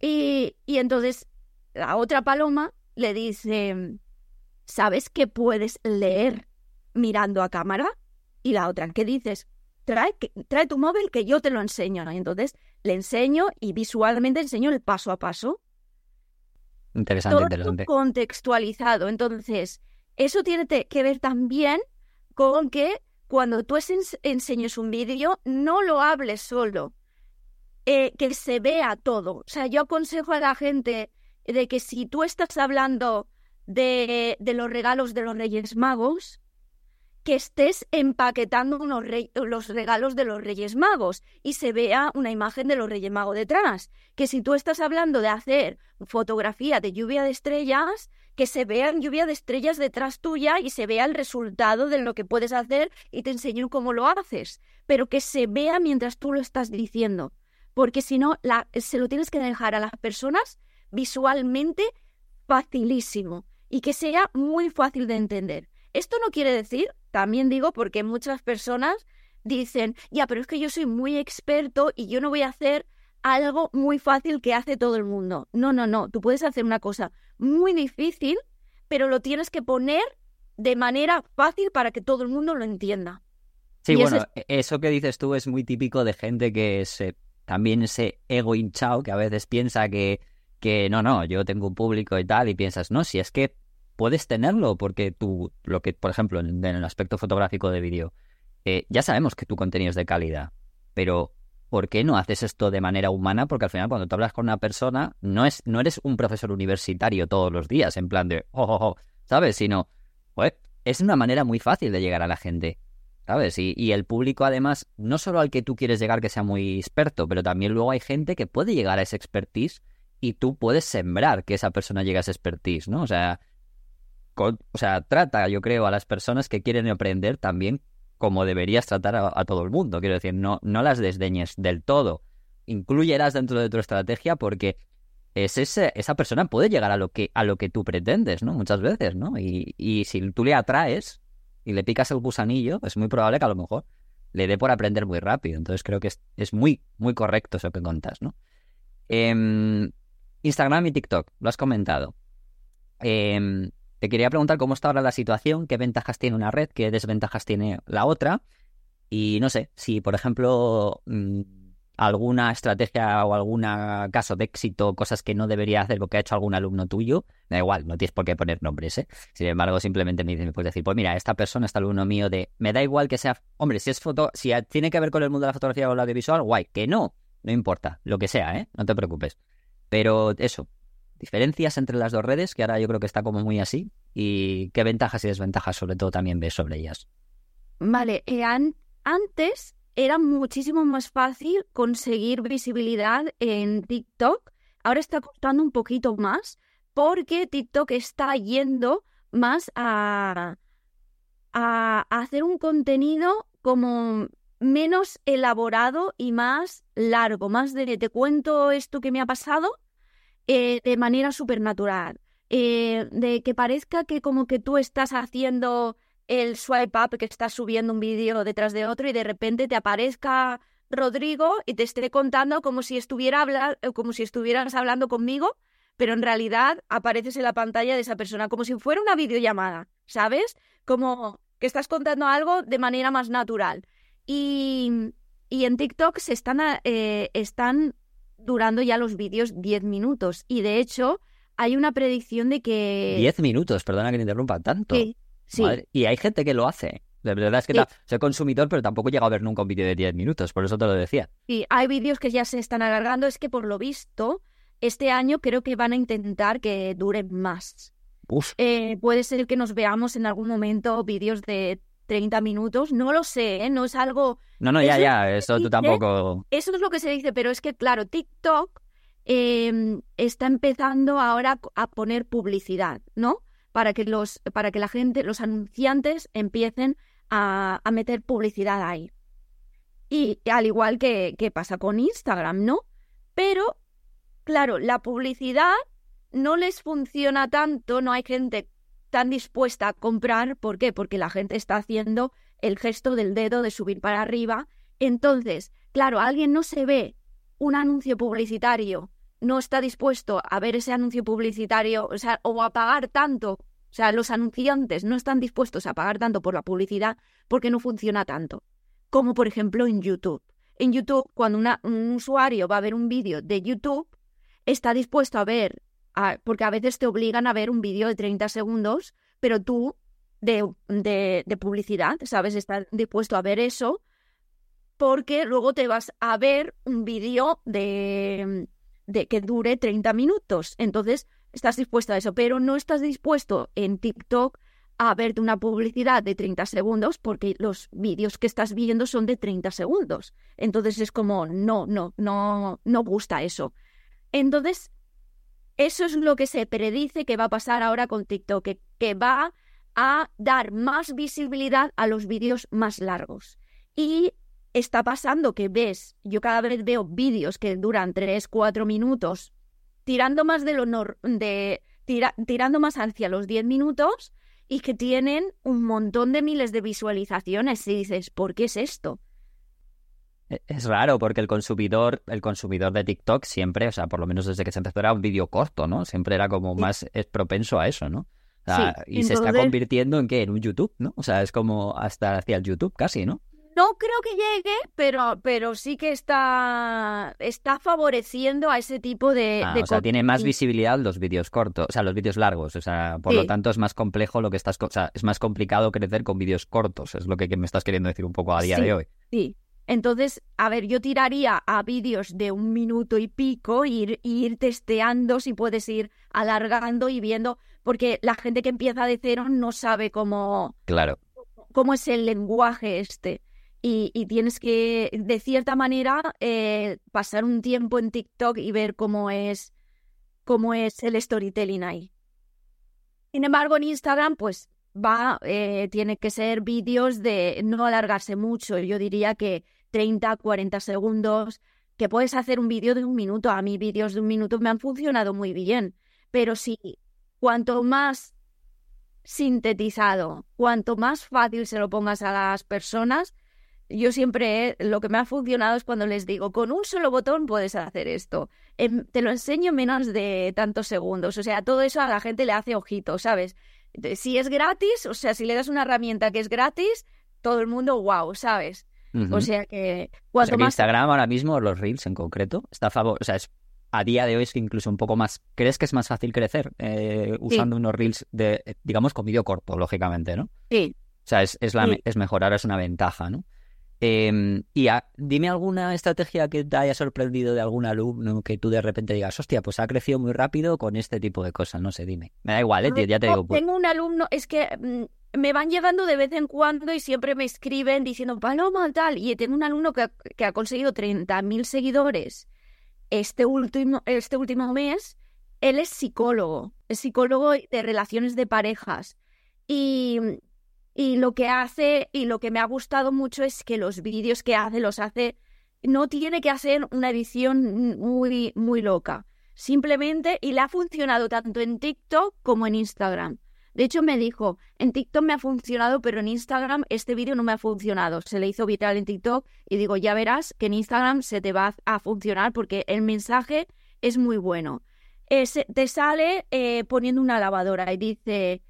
Speaker 3: Y, y entonces la otra paloma le dice, ¿sabes que puedes leer mirando a cámara? Y la otra, ¿qué dices? Trae, trae tu móvil que yo te lo enseño. Y entonces le enseño y visualmente enseño el paso a paso.
Speaker 2: Interesante,
Speaker 3: Todo
Speaker 2: interesante.
Speaker 3: contextualizado. Entonces, eso tiene que ver también con que cuando tú enseñes un vídeo, no lo hables solo, eh, que se vea todo. O sea, yo aconsejo a la gente de que si tú estás hablando de, de los regalos de los Reyes Magos, que estés empaquetando unos los regalos de los Reyes Magos y se vea una imagen de los Reyes Magos detrás. Que si tú estás hablando de hacer fotografía de lluvia de estrellas, que se vean lluvia de estrellas detrás tuya y se vea el resultado de lo que puedes hacer y te enseño cómo lo haces, pero que se vea mientras tú lo estás diciendo, porque si no, se lo tienes que dejar a las personas visualmente facilísimo y que sea muy fácil de entender. Esto no quiere decir, también digo, porque muchas personas dicen, ya, pero es que yo soy muy experto y yo no voy a hacer algo muy fácil que hace todo el mundo. No, no, no, tú puedes hacer una cosa muy difícil, pero lo tienes que poner de manera fácil para que todo el mundo lo entienda.
Speaker 2: Sí, bueno, es... eso que dices tú es muy típico de gente que se, también ese ego hinchado que a veces piensa que, que no, no, yo tengo un público y tal, y piensas, no, si es que puedes tenerlo, porque tú, lo que, por ejemplo, en, el aspecto fotográfico de vídeo, eh, ya sabemos que tu contenido es de calidad, pero ¿por qué no haces esto de manera humana? Porque al final cuando tú hablas con una persona, no, es, no eres un profesor universitario todos los días, en plan de, oh, oh, oh ¿sabes? Sino, es una manera muy fácil de llegar a la gente, ¿sabes? Y, y, el público además, no solo al que tú quieres llegar que sea muy experto, pero también luego hay gente que puede llegar a ese expertise y tú puedes sembrar que esa persona llegue a ese expertise, ¿no? O sea, o sea, trata, yo creo, a las personas que quieren aprender también como deberías tratar a, todo el mundo. Quiero decir, no, no las desdeñes del todo. Incluyeras dentro de tu estrategia porque es esa persona puede llegar a lo que a lo que tú pretendes, ¿no? Muchas veces, ¿no? Y, y si tú le atraes y le picas el gusanillo, es muy probable que a lo mejor le dé por aprender muy rápido. Entonces creo que es, es muy, muy correcto eso que contas, ¿no? Eh, Instagram y TikTok, lo has comentado. Eh, te quería preguntar cómo está ahora la situación, qué ventajas tiene una red, qué desventajas tiene la otra. Y no sé, si por ejemplo mmm, alguna estrategia o algún caso de éxito, cosas que no debería hacer porque ha hecho algún alumno tuyo, da igual, no tienes por qué poner nombres, ¿eh? Sin embargo, simplemente me, me puedes decir, pues mira, esta persona, este alumno mío de, me da igual que sea, hombre, si es foto, si tiene que ver con el mundo de la fotografía o el audiovisual, guay, que no, no importa, lo que sea, ¿eh? No te preocupes. Pero eso, diferencias entre las dos redes, que ahora yo creo que está como muy así, y qué ventajas y desventajas sobre todo también ves sobre ellas.
Speaker 3: Vale, eh, an antes era muchísimo más fácil conseguir visibilidad en TikTok. Ahora está costando un poquito más porque TikTok está yendo más a, a, a hacer un contenido como menos elaborado y más largo, más de te cuento esto que me ha pasado eh, de manera supernatural. Eh, de que parezca que como que tú estás haciendo el swipe up, que estás subiendo un vídeo detrás de otro y de repente te aparezca Rodrigo y te esté contando como si estuviera hablar, como si estuvieras hablando conmigo, pero en realidad apareces en la pantalla de esa persona como si fuera una videollamada, ¿sabes? Como que estás contando algo de manera más natural. Y, y en TikTok se están, eh, están durando ya los vídeos 10 minutos. Y de hecho, hay una predicción de que.
Speaker 2: 10 minutos, perdona que te interrumpa tanto.
Speaker 3: Sí, sí.
Speaker 2: Madre, y hay gente que lo hace. De verdad es que
Speaker 3: Sí.
Speaker 2: soy consumidor, pero tampoco he llegado a ver nunca un vídeo de 10 minutos, por eso te lo decía.
Speaker 3: Sí, hay vídeos que ya se están alargando. Es que por lo visto, este año creo que van a intentar que duren más. Eh, puede ser que nos veamos en algún momento vídeos de 30 minutos, no lo sé, ¿eh? no es algo...
Speaker 2: No, no, ya, ya, eso tú tampoco...
Speaker 3: Eso es lo que se dice, pero es que, claro, TikTok em, está empezando ahora a poner publicidad, ¿no? Para que, los, para que la gente, los anunciantes empiecen a, a meter publicidad ahí. Y al igual que, que pasa con Instagram, ¿no? Pero, claro, la publicidad no les funciona tanto, no hay gente tan dispuesta a comprar. ¿Por qué? Porque la gente está haciendo el gesto del dedo de subir para arriba. Entonces, claro, alguien no se ve un anuncio publicitario, no está dispuesto a ver ese anuncio publicitario, o sea, o a pagar tanto. O sea, los anunciantes no están dispuestos a pagar tanto por la publicidad porque no funciona tanto. Como por ejemplo en YouTube. En YouTube, cuando un usuario va a ver un vídeo de YouTube, está dispuesto a ver porque a veces te obligan a ver un vídeo de 30 segundos, pero tú de, de, publicidad, ¿sabes? Estás dispuesto a ver eso porque luego te vas a ver un vídeo de, de que dure 30 minutos. Entonces, estás dispuesto a eso, pero no estás dispuesto en TikTok a verte una publicidad de 30 segundos porque los vídeos que estás viendo son de 30 segundos. Entonces es como, no, no, no, no gusta eso. Entonces, eso es lo que se predice que va a pasar ahora con TikTok, que, va a dar más visibilidad a los vídeos más largos. Y está pasando que ves, yo cada vez veo vídeos que duran 3, 4 minutos, tirando más de lo de tirando más hacia los 10 minutos y que tienen un montón de miles de visualizaciones y dices, ¿por qué es esto?
Speaker 2: E-, es raro porque el consumidor, el consumidor de TikTok siempre, o sea, por lo menos desde que se empezó era un vídeo corto, ¿no? Siempre era como más es propenso a eso, ¿no? y se está convirtiendo en qué? En un YouTube, ¿no? O sea, es como hasta hacia el YouTube casi, ¿no?
Speaker 3: No creo que llegue, pero, pero sí que está, está favoreciendo a ese tipo de...
Speaker 2: Ah, o sea, tiene más visibilidad los vídeos cortos, o sea, los vídeos largos. O sea, por lo tanto es más complejo lo que estás... O sea, es más complicado crecer con vídeos cortos, es lo que, me estás queriendo decir un poco a día de hoy.
Speaker 3: Sí, entonces, a ver, yo tiraría a vídeos de un minuto y pico e ir, ir testeando si puedes ir alargando y viendo, porque la gente que empieza de cero no sabe cómo,
Speaker 2: claro.
Speaker 3: cómo es el lenguaje este. Y, y tienes que, de cierta manera, eh, pasar un tiempo en TikTok y ver cómo es, cómo es el storytelling ahí. Sin embargo, en Instagram, pues va, eh, tiene que ser vídeos de no alargarse mucho. Yo diría que 30, 40 segundos, que puedes hacer un vídeo de un minuto. A mí vídeos de un minuto me han funcionado muy bien, pero sí, cuanto más sintetizado, cuanto más fácil se lo pongas a las personas, yo siempre lo que me ha funcionado es cuando les digo, con un solo botón puedes hacer esto. Em, te lo enseño menos de tantos segundos. O sea, todo eso a la gente le hace ojito, ¿sabes? Si es gratis, o sea, si le das una herramienta que es gratis, todo el mundo, wow, ¿sabes? O sea que cuanto más...
Speaker 2: Instagram ahora mismo, los Reels en concreto, está a favor, o sea, es a día de hoy es incluso un poco más. ¿Crees que es más fácil crecer eh, usando unos reels de, digamos, con vídeo corto, lógicamente, ¿no?
Speaker 3: Sí.
Speaker 2: O sea, es, es, la, es mejor, ahora es una ventaja, ¿no? Em, y dime alguna estrategia que te haya sorprendido de algún alumno que tú de repente digas, hostia, pues ha crecido muy rápido con este tipo de cosas, no sé, dime. Me da igual, ¿eh? ya te digo.
Speaker 3: Pues. Tengo un alumno, es que mm, me van llegando de vez en cuando y siempre me escriben diciendo, Paloma, tal. Y tengo un alumno que, que ha conseguido 30.000 seguidores este último, este último mes. Él es psicólogo, es psicólogo de relaciones de parejas. Y, y lo que hace y lo que me ha gustado mucho es que los vídeos que hace los hace, no tiene que hacer una edición muy, muy loca. Simplemente, y le ha funcionado tanto en TikTok como en Instagram. De hecho, me dijo, en TikTok me ha funcionado, pero en Instagram este vídeo no me ha funcionado. Se le hizo viral en TikTok y digo, ya verás que en Instagram se te va a funcionar porque el mensaje es muy bueno. te sale eh, poniendo una lavadora y dice,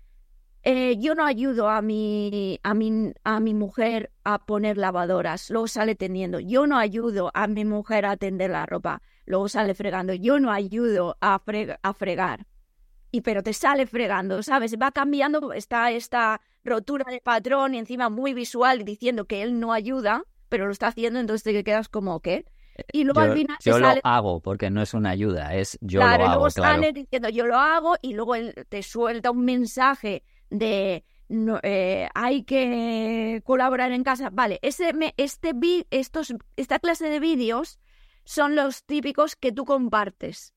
Speaker 3: eh, yo no ayudo a mi, a, mi, a mi mujer a poner lavadoras, luego sale teniendo. Yo no ayudo a mi mujer a tender la ropa, luego sale fregando. Yo no ayudo a fregar y pero te sale fregando, ¿sabes? Va cambiando, está esta rotura de patrón y encima muy visual diciendo que él no ayuda, pero lo está haciendo, entonces te quedas como, ¿qué? Y luego
Speaker 2: yo
Speaker 3: al final
Speaker 2: yo lo
Speaker 3: sale
Speaker 2: hago porque no es una ayuda, es yo
Speaker 3: Claro,
Speaker 2: lo hago,
Speaker 3: luego
Speaker 2: claro.
Speaker 3: sale diciendo yo lo hago y luego él te suelta un mensaje de no, eh, hay que colaborar en casa. Vale, ese me- este vi- estos, esta clase de vídeos son los típicos que tú compartes.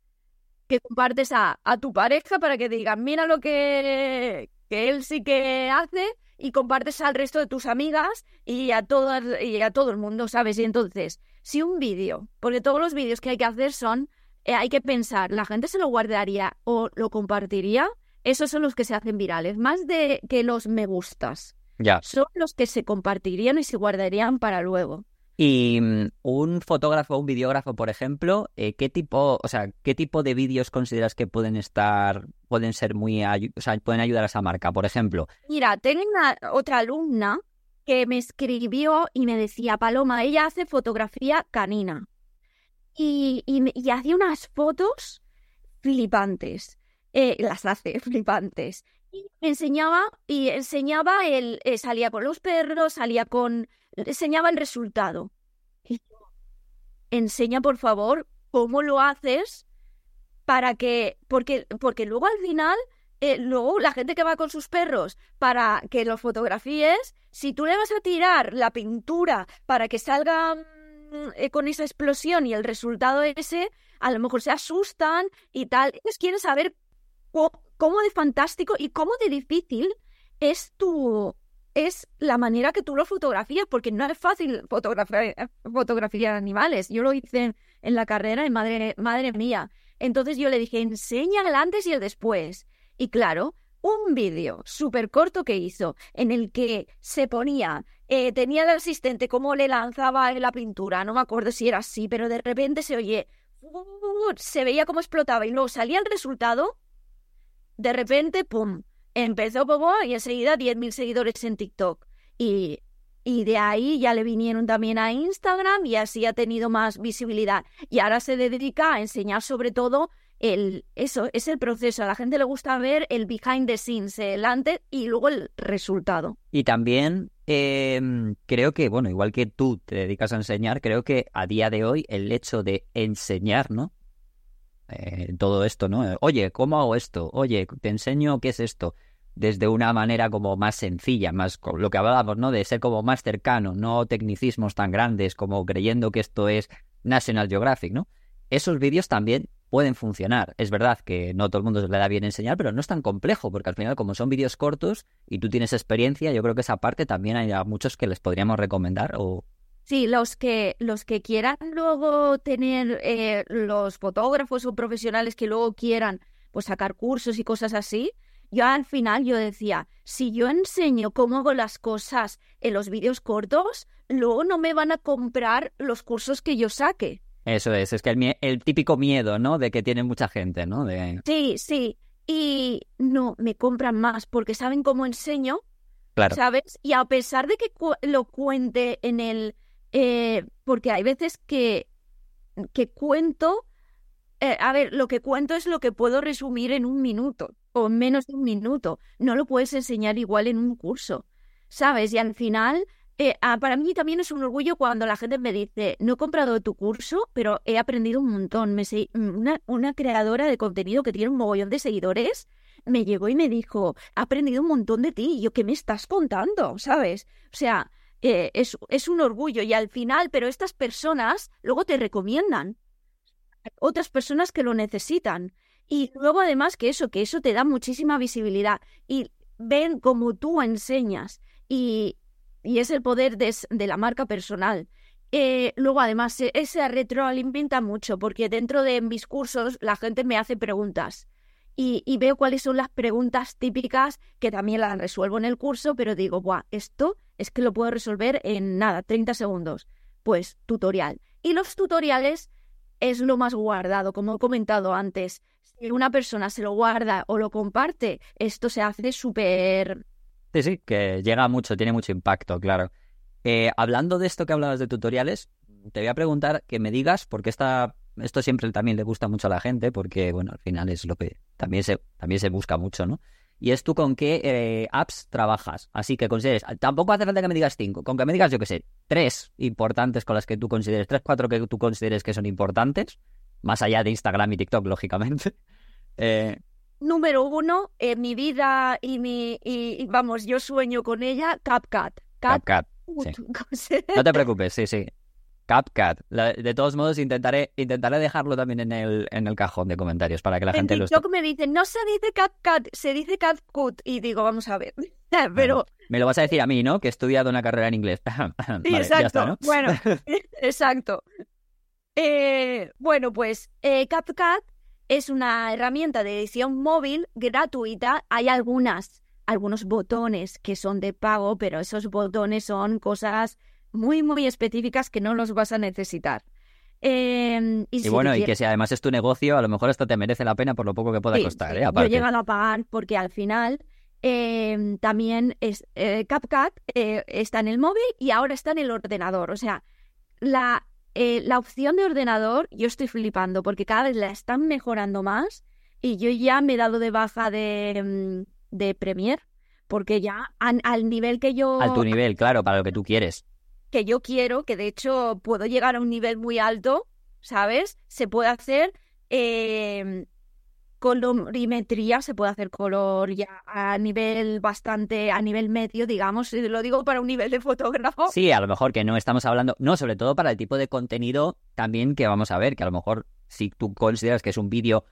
Speaker 3: Que compartes a, a tu pareja para que digan, mira lo que, que él sí que hace y compartes al resto de tus amigas y a todas y a todo el mundo, ¿sabes? Y entonces, si un vídeo, porque todos los vídeos que hay que hacer son eh, hay que pensar, ¿la gente se lo guardaría o lo compartiría? Esos son los que se hacen virales, más de que los me gustas.
Speaker 2: Ya.
Speaker 3: Son los que se compartirían y se guardarían para luego.
Speaker 2: Y mm, un fotógrafo un videógrafo, por ejemplo, eh, ¿qué tipo, o sea, qué tipo de vídeos consideras que pueden estar, pueden ser muy, o sea, pueden ayudar a esa marca? Por ejemplo,
Speaker 3: Mira, tengo una otra alumna que me escribió y me decía, Paloma, ella hace fotografía canina. Y, y, hacía unas fotos flipantes. Eh, las hace flipantes. Y enseñaba, y enseñaba el, eh, salía con los perros, salía con, enseñaba el resultado. Enseña por favor cómo lo haces para que, porque, porque luego al final eh, luego la gente que va con sus perros para que los fotografíes, si tú le vas a tirar la pintura para que salga mm, eh, con esa explosión y el resultado ese, a lo mejor se asustan y tal. Ellos quieren saber cómo de fantástico y cómo de difícil es tu es la manera que tú lo fotografías, porque no es fácil fotografiar, animales. Yo lo hice en, la carrera y madre, madre mía. Entonces yo le dije, enseña el antes y el después. Y claro, un vídeo súper corto que hizo en el que se ponía, eh, tenía el asistente cómo le lanzaba la pintura, no me acuerdo si era así, pero de repente se oye, se veía cómo explotaba y luego salía el resultado, de repente, ¡pum! Empezó Bobo y enseguida 10.000 seguidores en TikTok. Y, y de ahí ya le vinieron también a Instagram y así ha tenido más visibilidad. Y ahora se dedica a enseñar sobre todo el, eso, es el proceso. A la gente le gusta ver el behind the scenes, el antes y luego el resultado.
Speaker 2: Y también eh, creo que, bueno, igual que tú te dedicas a enseñar, creo que a día de hoy el hecho de enseñar, ¿no? Eh, todo esto, ¿no? Oye, ¿cómo hago esto? Oye, te enseño qué es esto. Desde una manera como más sencilla, más lo que hablábamos, ¿no? De ser como más cercano, no tecnicismos tan grandes como creyendo que esto es National Geographic, ¿no? Esos vídeos también pueden funcionar. Es verdad que no todo el mundo se le da bien enseñar, pero no es tan complejo, porque al final, como son vídeos cortos y tú tienes experiencia, yo creo que esa parte también hay a muchos que les podríamos recomendar. O
Speaker 3: Sí, los que, los que quieran luego tener eh, los fotógrafos o profesionales que luego quieran pues sacar cursos y cosas así, yo al final yo decía, si yo enseño cómo hago las cosas en los vídeos cortos, luego no me van a comprar los cursos que yo saque.
Speaker 2: eso es, es que el, el típico miedo, ¿no? De que tiene mucha gente, ¿no? De,
Speaker 3: Sí, sí. Y no, me compran más porque saben cómo enseño,
Speaker 2: claro,
Speaker 3: ¿sabes? Y a pesar de que cu- lo cuente en el... eh, porque hay veces que, que cuento... eh, a ver, lo que cuento es lo que puedo resumir en un minuto o en menos de un minuto. No lo puedes enseñar igual en un curso, ¿sabes? Y al final, eh, ah, para mí también es un orgullo cuando la gente me dice, no he comprado tu curso, pero he aprendido un montón. Me se- una, una creadora de contenido que tiene un mogollón de seguidores me llegó y me dijo, he aprendido un montón de ti. Y yo, ¿qué me estás contando? ¿Sabes? O sea, eh, es, es un orgullo y al final, pero estas personas luego te recomiendan otras personas que lo necesitan. Y luego además que eso, que eso te da muchísima visibilidad y ven como tú enseñas y, y es el poder de, de la marca personal. Eh, luego además se- ese retroalimenta mucho porque dentro de mis cursos la gente me hace preguntas y, y veo cuáles son las preguntas típicas que también las resuelvo en el curso, pero digo, Buah, esto es que lo puedo resolver en nada, 30 segundos. Pues tutorial. Y los tutoriales es lo más guardado, como he comentado antes. Si una persona se lo guarda o lo comparte, esto se hace súper...
Speaker 2: sí, sí, que llega mucho, tiene mucho impacto, claro. Eh, hablando de esto que hablabas de tutoriales, te voy a preguntar que me digas, porque esta, esto siempre también le gusta mucho a la gente, porque, bueno, al final es lo que también se, también se busca mucho, ¿no? Y es tú con qué eh, apps trabajas. Así que consideres, tampoco hace falta que me digas cinco, con que me digas, yo qué sé, tres importantes con las que tú consideres, tres, cuatro que tú consideres que son importantes, más allá de Instagram y TikTok, lógicamente. Eh,
Speaker 3: Número uno, en mi vida y mi, y, vamos, yo sueño con ella, CapCut.
Speaker 2: CapCut. No te preocupes, sí, sí. CapCut. De todos modos, intentaré, intentaré dejarlo también en el, en el cajón de comentarios para que la gente
Speaker 3: lo
Speaker 2: esté.
Speaker 3: me dice, no se dice CapCut, se dice CapCut. Y digo, vamos a ver. Pero...
Speaker 2: me lo vas a decir a mí, ¿no? Que he estudiado una carrera en inglés.
Speaker 3: exacto. Bueno, exacto. Eh, bueno, pues eh, CapCut es una herramienta de edición móvil gratuita. Hay algunas, algunos botones que son de pago, pero esos botones son cosas muy, muy específicas que no los vas a necesitar.
Speaker 2: Em, y, bueno, y que si además es tu negocio, a lo mejor esto te merece la pena por lo poco que pueda costar. ¿eh?
Speaker 3: Yo he llegado a pagar porque al final em, también es eh, CapCut eh, está en el móvil y ahora está en el ordenador. O sea, la eh, la opción de ordenador, yo estoy flipando porque cada vez la están mejorando más y yo ya me he dado de baja de, mm, de Premiere porque ya al nivel que yo...
Speaker 2: Al tu nivel, claro, para lo que tú quieres.
Speaker 3: Que yo quiero, que de hecho puedo llegar a un nivel muy alto, ¿sabes? Se puede hacer eh, colorimetría, se puede hacer color ya a nivel bastante, a nivel medio, digamos, lo digo para un nivel de fotógrafo.
Speaker 2: Sí, a lo mejor que no estamos hablando, no, sobre todo para el tipo de contenido también que vamos a ver, que a lo mejor si tú consideras que es un vídeo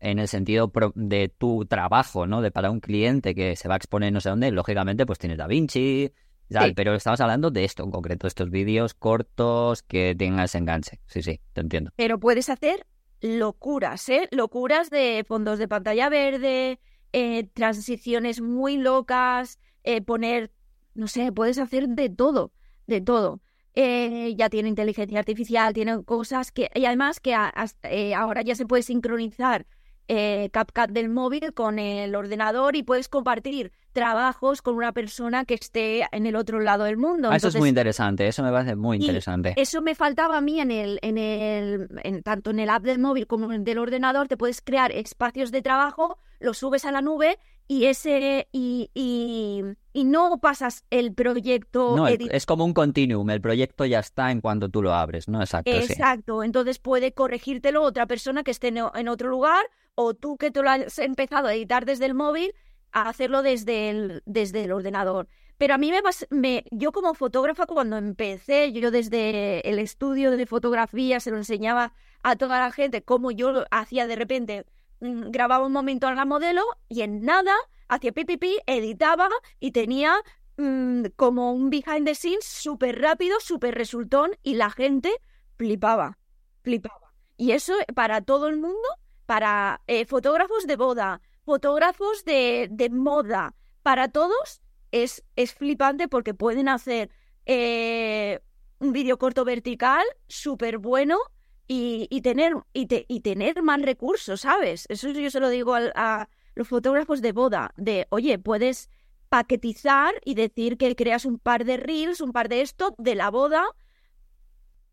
Speaker 2: en el sentido de tu trabajo, ¿no? De para un cliente que se va a exponer no sé dónde, lógicamente pues tienes DaVinci, tal, pero estamos hablando de esto en concreto, estos vídeos cortos que tengan ese enganche. Sí, sí, te entiendo.
Speaker 3: Pero puedes hacer locuras, ¿eh? Locuras de fondos de pantalla verde, eh, transiciones muy locas, eh, poner, no sé, puedes hacer de todo, de todo. Eh, ya tiene inteligencia artificial, tiene cosas que, y además que ahora ya se puede sincronizar eh, CapCut del móvil con el ordenador y puedes compartir trabajos con una persona que esté en el otro lado del mundo.
Speaker 2: Ah, eso es muy interesante, eso me parece muy interesante.
Speaker 3: Eso me faltaba a mí en el, en el, en, tanto en el app del móvil como en el del ordenador, te puedes crear espacios de trabajo, los subes a la nube y ese y, y, y no pasas el proyecto.
Speaker 2: No, es como un continuum, el proyecto ya está en cuando tú lo abres, ¿no? Exacto.
Speaker 3: Exacto, entonces puede corregírtelo otra persona que esté en otro lugar o tú que tú lo has empezado a editar desde el móvil a hacerlo desde el, desde el ordenador. Pero a mí me, me, yo como fotógrafa cuando empecé, yo desde el estudio de fotografía se lo enseñaba a toda la gente cómo yo hacía de repente, mm, grababa un momento a la modelo y en nada hacía pipipi, editaba y tenía mm, como un behind the scenes súper rápido, súper resultón y la gente flipaba, flipaba. Y eso para todo el mundo para eh, fotógrafos de boda, fotógrafos de, de moda, para todos es, es, flipante porque pueden hacer eh, un vídeo corto vertical súper bueno y, y, tener, y, y, tener más recursos, ¿sabes? Eso yo se lo digo a, los fotógrafos de boda, de, oye, puedes paquetizar y decir que creas un par de reels, un par de esto de la boda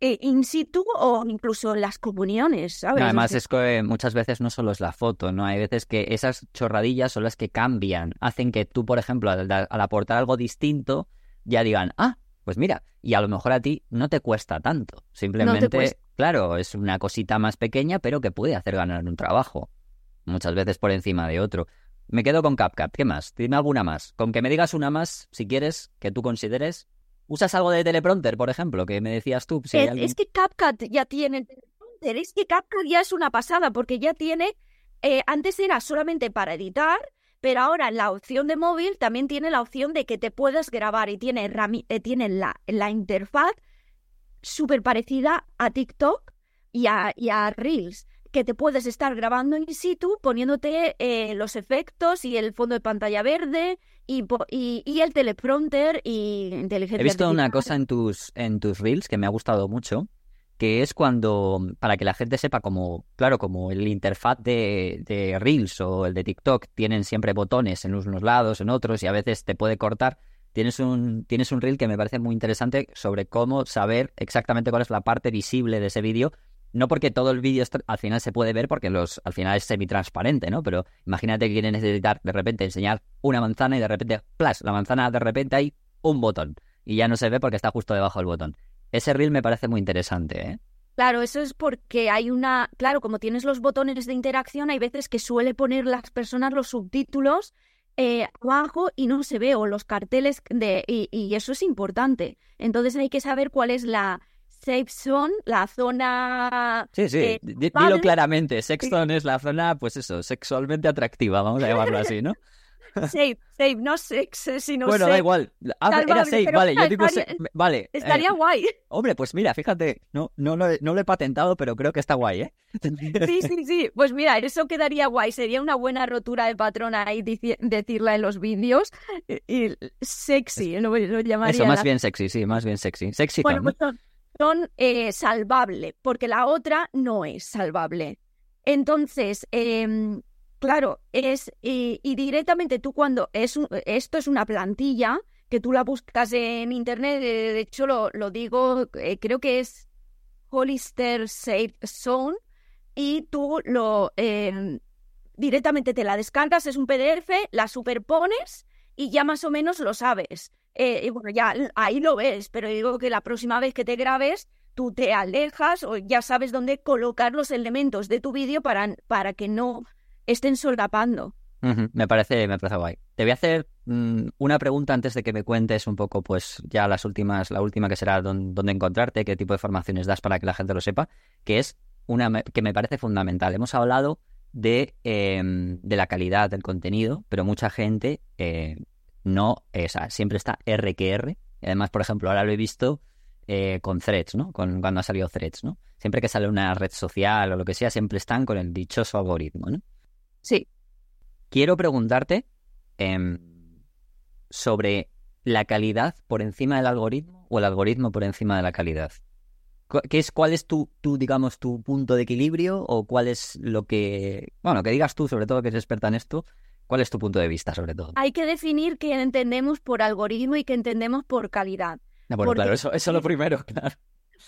Speaker 3: in situ o incluso en las comuniones, ¿sabes?
Speaker 2: además es que muchas veces no solo es la foto, ¿no? Hay veces que esas chorradillas son las que cambian, hacen que tú, por ejemplo, al, aportar algo distinto, ya digan, ah, pues mira, y a lo mejor a ti no te cuesta tanto. Simplemente, claro, es una cosita más pequeña, pero que puede hacer ganar un trabajo. Muchas veces por encima de otro. Me quedo con CapCut. ¿Qué más? Dime alguna más. Con que me digas una más, si quieres, que tú consideres ¿Usas algo de teleprompter, por ejemplo, que me decías tú?
Speaker 3: es, que CapCut ya tiene teleprompter, es que CapCut ya es una pasada, porque ya tiene, eh, antes era solamente para editar, pero ahora la opción de móvil también tiene la opción de que te puedas grabar y tiene, eh, tiene la, la interfaz súper parecida a TikTok y a, y a Reels que te puedes estar grabando in situ poniéndote eh, los efectos y el fondo de pantalla verde y, y, el teleprompter y inteligencia
Speaker 2: He visto una cosa en tus, en tus reels que me ha gustado mucho, que es cuando, para que la gente sepa como, claro, como el interfaz de, de Reels o el de TikTok tienen siempre botones en unos lados, en otros, y a veces te puede cortar. Tienes un, tienes un reel que me parece muy interesante sobre cómo saber exactamente cuál es la parte visible de ese vídeo no porque todo el vídeo al final se puede ver, porque los al final es semi-transparente, ¿no? Pero imagínate que quieres necesitar de repente enseñar una manzana y de repente, ¡plas! La manzana de repente hay un botón y ya no se ve porque está justo debajo del botón. Ese reel me parece muy interesante, ¿eh?
Speaker 3: Claro, eso es porque hay una, claro, como tienes los botones de interacción, hay veces que suele poner las personas los subtítulos eh, abajo y no se ve, o los carteles de, y, y, eso es importante. Entonces hay que saber cuál es la safe zone, la zona...
Speaker 2: Sí, sí,
Speaker 3: eh,
Speaker 2: dilo claramente, sex zone es la zona, pues eso, sexualmente atractiva, vamos a llamarlo así, ¿no?
Speaker 3: Safe, safe, no sex, eh, sino
Speaker 2: Bueno, da igual. Ah, era safe, vale, yo digo
Speaker 3: estaría,
Speaker 2: vale.
Speaker 3: Estaría
Speaker 2: eh,
Speaker 3: guay.
Speaker 2: Hombre, pues mira, fíjate, no, no, lo he, no lo he patentado, pero creo que está guay, ¿eh?
Speaker 3: Sí, sí, sí. Pues mira, eso quedaría guay. Sería una buena rotura de patrón ahí decirla en los vídeos. Y, sexy, lo, lo llamaría.
Speaker 2: Eso, más bien sexy, sí, más bien sexy. Sexy
Speaker 3: bueno, pues eh, salvable, porque la otra no es salvable. Entonces, eh, Claro, es y, directamente tú cuando es esto es una plantilla que tú la buscas en internet, de, hecho lo, lo digo, eh, creo que es Hollister Safe Zone y tú lo eh, directamente te la descargas, es un PDF, la superpones y ya más o menos lo sabes. Eh, y bueno, ya ahí lo ves, pero digo que la próxima vez que te grabes tú te alejas o ya sabes dónde colocar los elementos de tu vídeo para, para que no estén solapando.
Speaker 2: Me parece, me parece guay. Te voy a hacer mm, una pregunta antes de que me cuentes un poco, pues ya las últimas, la última que será dónde encontrarte, qué tipo de formaciones das para que la gente lo sepa, que es una que me parece fundamental. Hemos hablado de, em, de la calidad del contenido, pero mucha gente eh, no, o sea, siempre está R que R. Y además, por ejemplo, ahora lo he visto eh, con threads, ¿no? Con, cuando ha salido threads, ¿no? Siempre que sale una red social o lo que sea, siempre están con el dichoso algoritmo, ¿no?
Speaker 3: Sí.
Speaker 2: Quiero preguntarte eh, sobre la calidad por encima del algoritmo o el algoritmo por encima de la calidad. ¿Qué es, ¿Cuál es tu, tu, digamos, tu punto de equilibrio o cuál es lo que, bueno, que digas tú, sobre todo que eres experta en esto, cuál es tu punto de vista sobre todo?
Speaker 3: Hay que definir qué entendemos por algoritmo y qué entendemos por calidad.
Speaker 2: Ah, bueno, porque, claro, eso, eso es lo primero, claro.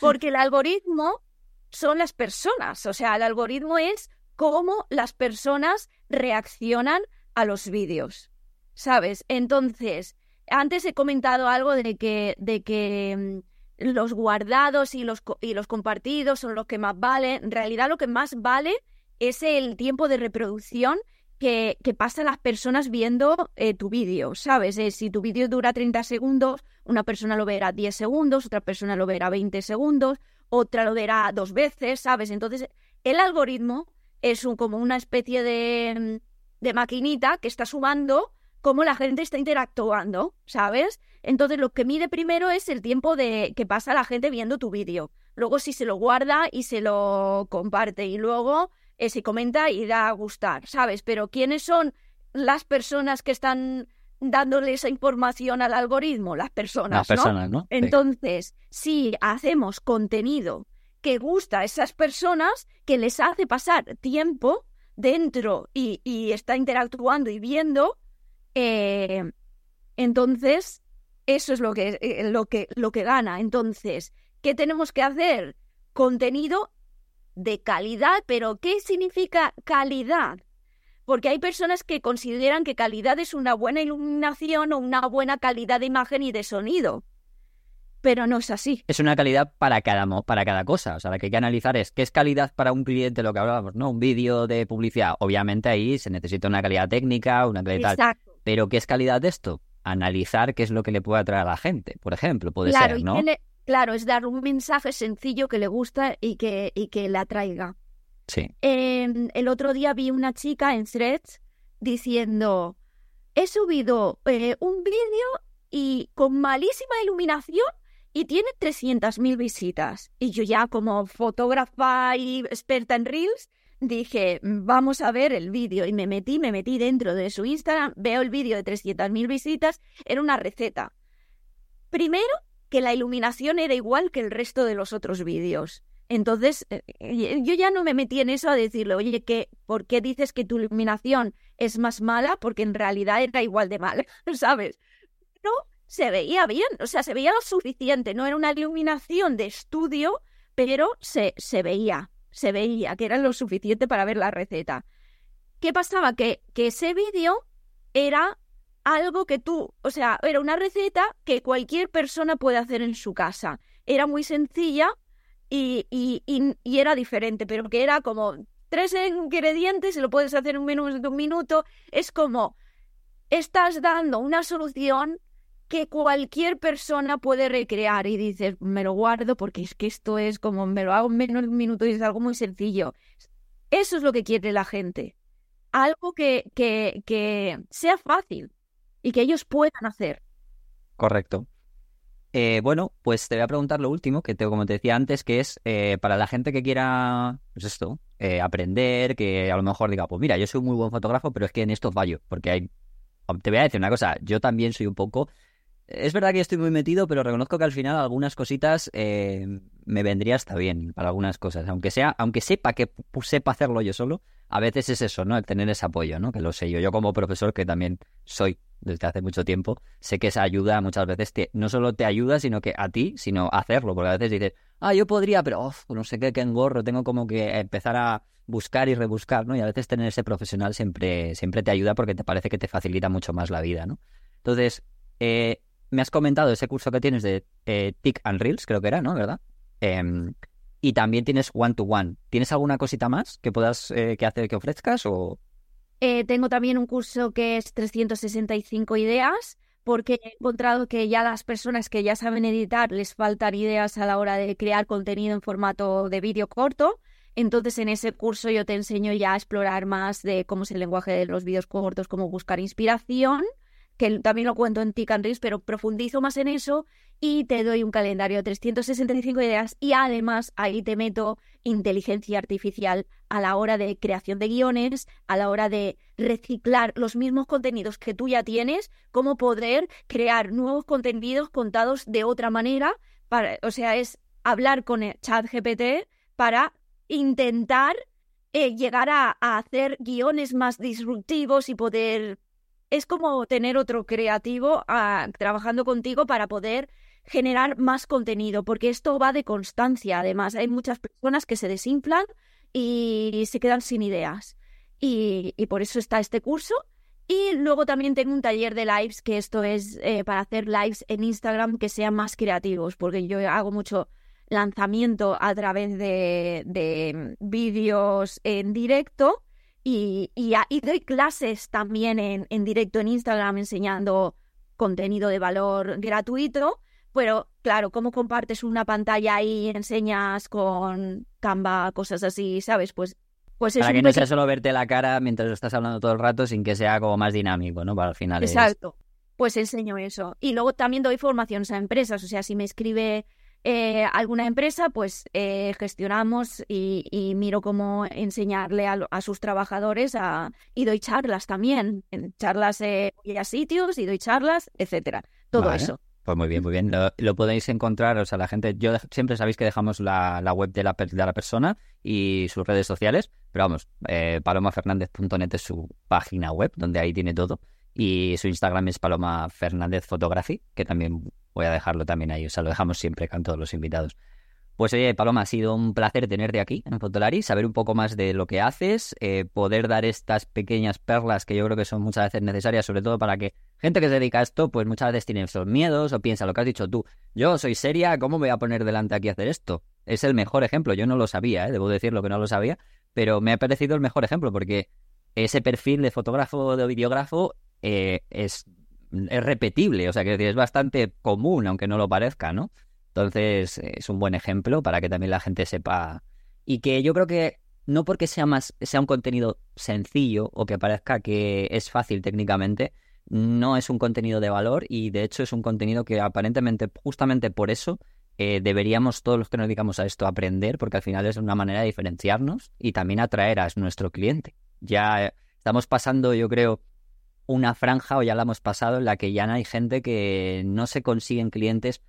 Speaker 3: Porque el algoritmo son las personas, o sea, el algoritmo es cómo las personas reaccionan a los vídeos, ¿sabes? Entonces, antes he comentado algo de que, de que mm, los guardados y los, y los compartidos son los que más valen. En realidad lo que más vale es el tiempo de reproducción que, que pasan las personas viendo eh, tu vídeo, ¿sabes? Eh, si tu vídeo dura 30 segundos, una persona lo verá 10 segundos, otra persona lo verá 20 segundos, otra lo verá dos veces, ¿sabes? Entonces, el algoritmo es un, como una especie de, de maquinita que está sumando cómo la gente está interactuando, ¿sabes? Entonces lo que mide primero es el tiempo de que pasa la gente viendo tu vídeo. Luego si se lo guarda y se lo comparte y luego eh, se comenta y da a gustar, ¿sabes? Pero ¿quiénes son las personas que están dándole esa información al algoritmo? Las personas,
Speaker 2: Las personas, ¿no?
Speaker 3: Entonces, si hacemos contenido que gusta a esas personas, que les hace pasar tiempo dentro y, y está interactuando y viendo, eh, entonces eso es lo que, eh, lo, que, lo que gana. Entonces, ¿qué tenemos que hacer? Contenido de calidad, pero ¿qué significa calidad? Porque hay personas que consideran que calidad es una buena iluminación o una buena calidad de imagen y de sonido pero no es así.
Speaker 2: Es una calidad para cada, para cada cosa. O sea, lo que hay que analizar es qué es calidad para un cliente, lo que hablábamos, ¿no? Un vídeo de publicidad. Obviamente ahí se necesita una calidad técnica, una calidad.
Speaker 3: Exacto.
Speaker 2: Pero ¿qué es calidad de esto? Analizar qué es lo que le puede atraer a la gente, por ejemplo, puede
Speaker 3: claro,
Speaker 2: ser, ¿no?
Speaker 3: Claro, es dar un mensaje sencillo que le gusta y que, y que le atraiga.
Speaker 2: Sí.
Speaker 3: Eh, el otro día vi una chica en Threads diciendo: He subido eh, un vídeo y con malísima iluminación y tiene 300.000 visitas. Y yo ya como fotógrafa y experta en Reels, dije, vamos a ver el vídeo. Y me metí, me metí dentro de su Instagram, veo el vídeo de 300.000 visitas, era una receta. Primero, que la iluminación era igual que el resto de los otros vídeos. Entonces, eh, yo ya no me metí en eso a decirle, oye, que, ¿por qué dices que tu iluminación es más mala? Porque en realidad era igual de mala, ¿sabes? No, se veía bien, o sea, se veía lo suficiente, no era una iluminación de estudio pero se, se veía, se veía que era lo suficiente para ver la receta. ¿Qué pasaba? Que, que ese vídeo era algo que tú, o sea, era una receta que cualquier persona puede hacer en su casa. Era muy sencilla y, y, y, era diferente, pero que era como tres ingredientes y lo puedes hacer en menos de un minuto. Es como estás dando una solución que cualquier persona puede recrear y dices, me lo guardo porque es que esto es como me lo hago en menos de un minuto y es algo muy sencillo. Eso es lo que quiere la gente. Algo que, que, que sea fácil y que ellos puedan hacer.
Speaker 2: Correcto. Eh, bueno, pues te voy a preguntar lo último, que te, como te decía antes, que es eh, para la gente que quiera, pues esto, eh, aprender, que a lo mejor diga, pues mira, yo soy un muy buen fotógrafo, pero es que en esto fallo, porque hay... Te voy a decir una cosa, yo también soy un poco... Es verdad que estoy muy metido, pero reconozco que al final algunas cositas me vendría hasta bien para algunas cosas. Aunque sea, aunque sepa que sepa hacerlo yo solo, a veces es eso, ¿no? El tener ese apoyo, ¿no? Que lo sé yo. Yo como profesor, que también soy desde hace mucho tiempo, sé que esa ayuda muchas veces no solo te ayuda, sino que a ti, sino hacerlo, porque a veces dices, ah, yo podría, pero no sé qué, qué engorro, tengo como que empezar a buscar y rebuscar, ¿no? Y a veces tener ese profesional siempre, siempre te ayuda porque te parece que te facilita mucho más la vida, ¿no? Entonces, eh, me has comentado ese curso que tienes de eh, Tick and Reels, creo que era, ¿no? ¿Verdad? Em, y también tienes one to one. ¿Tienes alguna cosita más que puedas eh, que hacer que ofrezcas o
Speaker 3: eh, tengo también un curso que es 365 ideas, porque he encontrado que ya las personas que ya saben editar les faltan ideas a la hora de crear contenido en formato de vídeo corto. Entonces, en ese curso yo te enseño ya a explorar más de cómo es el lenguaje de los vídeos cortos, cómo buscar inspiración que también lo cuento en Tick and pero profundizo más en eso y te doy un calendario de 365 ideas y además ahí te meto inteligencia artificial a la hora de creación de guiones, a la hora de reciclar los mismos contenidos que tú ya tienes, cómo poder crear nuevos contenidos contados de otra manera, o sea, es hablar con el chat GPT para intentar eh, llegar a, a hacer guiones más disruptivos y poder es como tener otro creativo ah, trabajando contigo para poder generar más contenido, porque esto va de constancia. Además, hay muchas personas que se desinflan y se quedan sin ideas. Y, por eso está este curso. Y luego también tengo un taller de lives, que esto es eh, para hacer lives en Instagram que sean más creativos, porque yo hago mucho lanzamiento a través de, de vídeos en directo y, y, doy clases también en, en directo en Instagram enseñando contenido de valor gratuito. Pero claro, ¿cómo compartes una pantalla y enseñas con Canva, cosas así, ¿sabes? Pues, pues
Speaker 2: Para que no sea solo verte la cara mientras estás hablando todo el rato, sin que sea como más dinámico, ¿no? Para el final.
Speaker 3: Exacto. Pues enseño eso. Y luego también doy formaciones a empresas. O sea, si me escribe eh, alguna empresa, pues eh, gestionamos y, miro cómo enseñarle a, sus trabajadores a, y doy charlas también, en charlas eh, a sitios y doy charlas, etcétera. Todo eso.
Speaker 2: Pues muy bien, muy bien. Lo, podéis encontrar, o sea, la gente, yo siempre sabéis que dejamos la, web de la, de la persona y sus redes sociales, pero vamos, eh, palomafernandez.net es su página web, donde ahí tiene todo, y su Instagram es Paloma Fernández Photography, que también voy a dejarlo también ahí, o sea, lo dejamos siempre con todos los invitados. Pues oye, Paloma, ha sido un placer tenerte aquí en Fotolari, saber un poco más de lo que haces, eh, poder dar estas pequeñas perlas que yo creo que son muchas veces necesarias, sobre todo para que gente que se dedica a esto, pues muchas veces tiene esos miedos o piensa lo que has dicho tú. Yo soy seria, ¿cómo voy a poner delante aquí a hacer esto? Es el mejor ejemplo, yo no lo sabía, ¿eh? debo decirlo que no lo sabía, pero me ha parecido el mejor ejemplo porque ese perfil de fotógrafo o de videógrafo eh, es es repetible, o sea, que es bastante común, aunque no lo parezca, ¿no? Entonces, es un buen ejemplo para que también la gente sepa. Y que yo creo que no porque sea más, sea un contenido sencillo o que parezca que es fácil técnicamente, no es un contenido de valor y de hecho es un contenido que aparentemente, justamente por eso, eh, deberíamos todos los que nos dedicamos a esto aprender, porque al final es una manera de diferenciarnos y también atraer a nuestro cliente. Ya estamos pasando, yo creo, una franja, o ya la hemos pasado, en la que ya no hay gente que no se consiguen clientes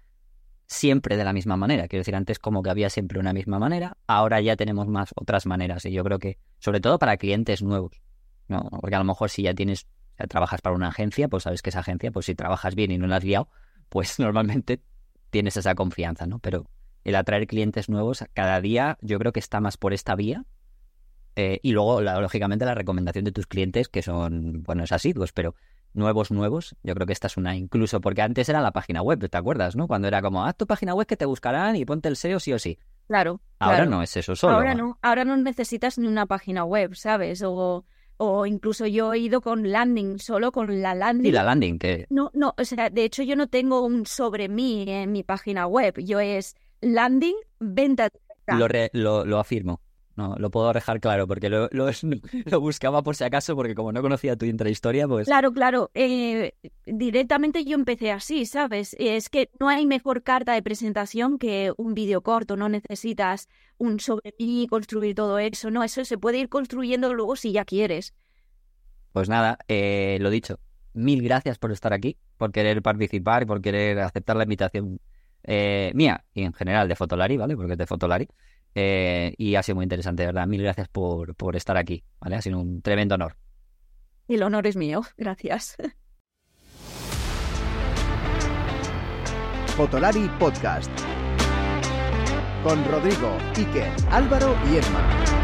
Speaker 2: siempre de la misma manera. Quiero decir, antes como que había siempre una misma manera, ahora ya tenemos más otras maneras. Y yo creo que, sobre todo para clientes nuevos, ¿no? Porque a lo mejor si ya tienes, ya trabajas para una agencia, pues sabes que esa agencia, pues si trabajas bien y no la has liado, pues normalmente tienes esa confianza, ¿no? Pero el atraer clientes nuevos cada día, yo creo que está más por esta vía. Eh, y luego, la- lógicamente, la recomendación de tus clientes, que son, bueno, es asiduos, pero nuevos, nuevos. Yo creo que esta es una incluso, porque antes era la página web, ¿te acuerdas? ¿no? Cuando era como, haz tu página web que te buscarán y ponte el SEO sí o sí.
Speaker 3: Claro.
Speaker 2: Ahora
Speaker 3: claro.
Speaker 2: no es eso solo.
Speaker 3: Ahora no, ahora no necesitas ni una página web, ¿sabes? O, o incluso yo he ido con landing, solo con la landing.
Speaker 2: Y la landing, que
Speaker 3: No, no, o sea, de hecho yo no tengo un sobre mí en mi página web. Yo es landing, venta.
Speaker 2: lo, re- lo, lo afirmo. No, lo puedo dejar claro, porque lo, lo, lo buscaba por si acaso, porque como no conocía tu intrahistoria, pues...
Speaker 3: Claro, claro. eh, directamente yo empecé así, ¿sabes? Es que no hay mejor carta de presentación que un vídeo corto. No necesitas un sobre mí, construir todo eso. No, eso se puede ir construyendo luego si ya quieres.
Speaker 2: Pues nada, eh, lo dicho, mil gracias por estar aquí, por querer participar y por querer aceptar la invitación eh, mía y en general de Fotolari, ¿vale? Porque es de Fotolari. Eh, y ha sido muy interesante, de verdad. Mil gracias por, por estar aquí, ¿vale? Ha sido un tremendo honor.
Speaker 3: El honor es mío. Gracias.
Speaker 1: Fotolari Podcast. Con Rodrigo, Iker, Álvaro y Emma.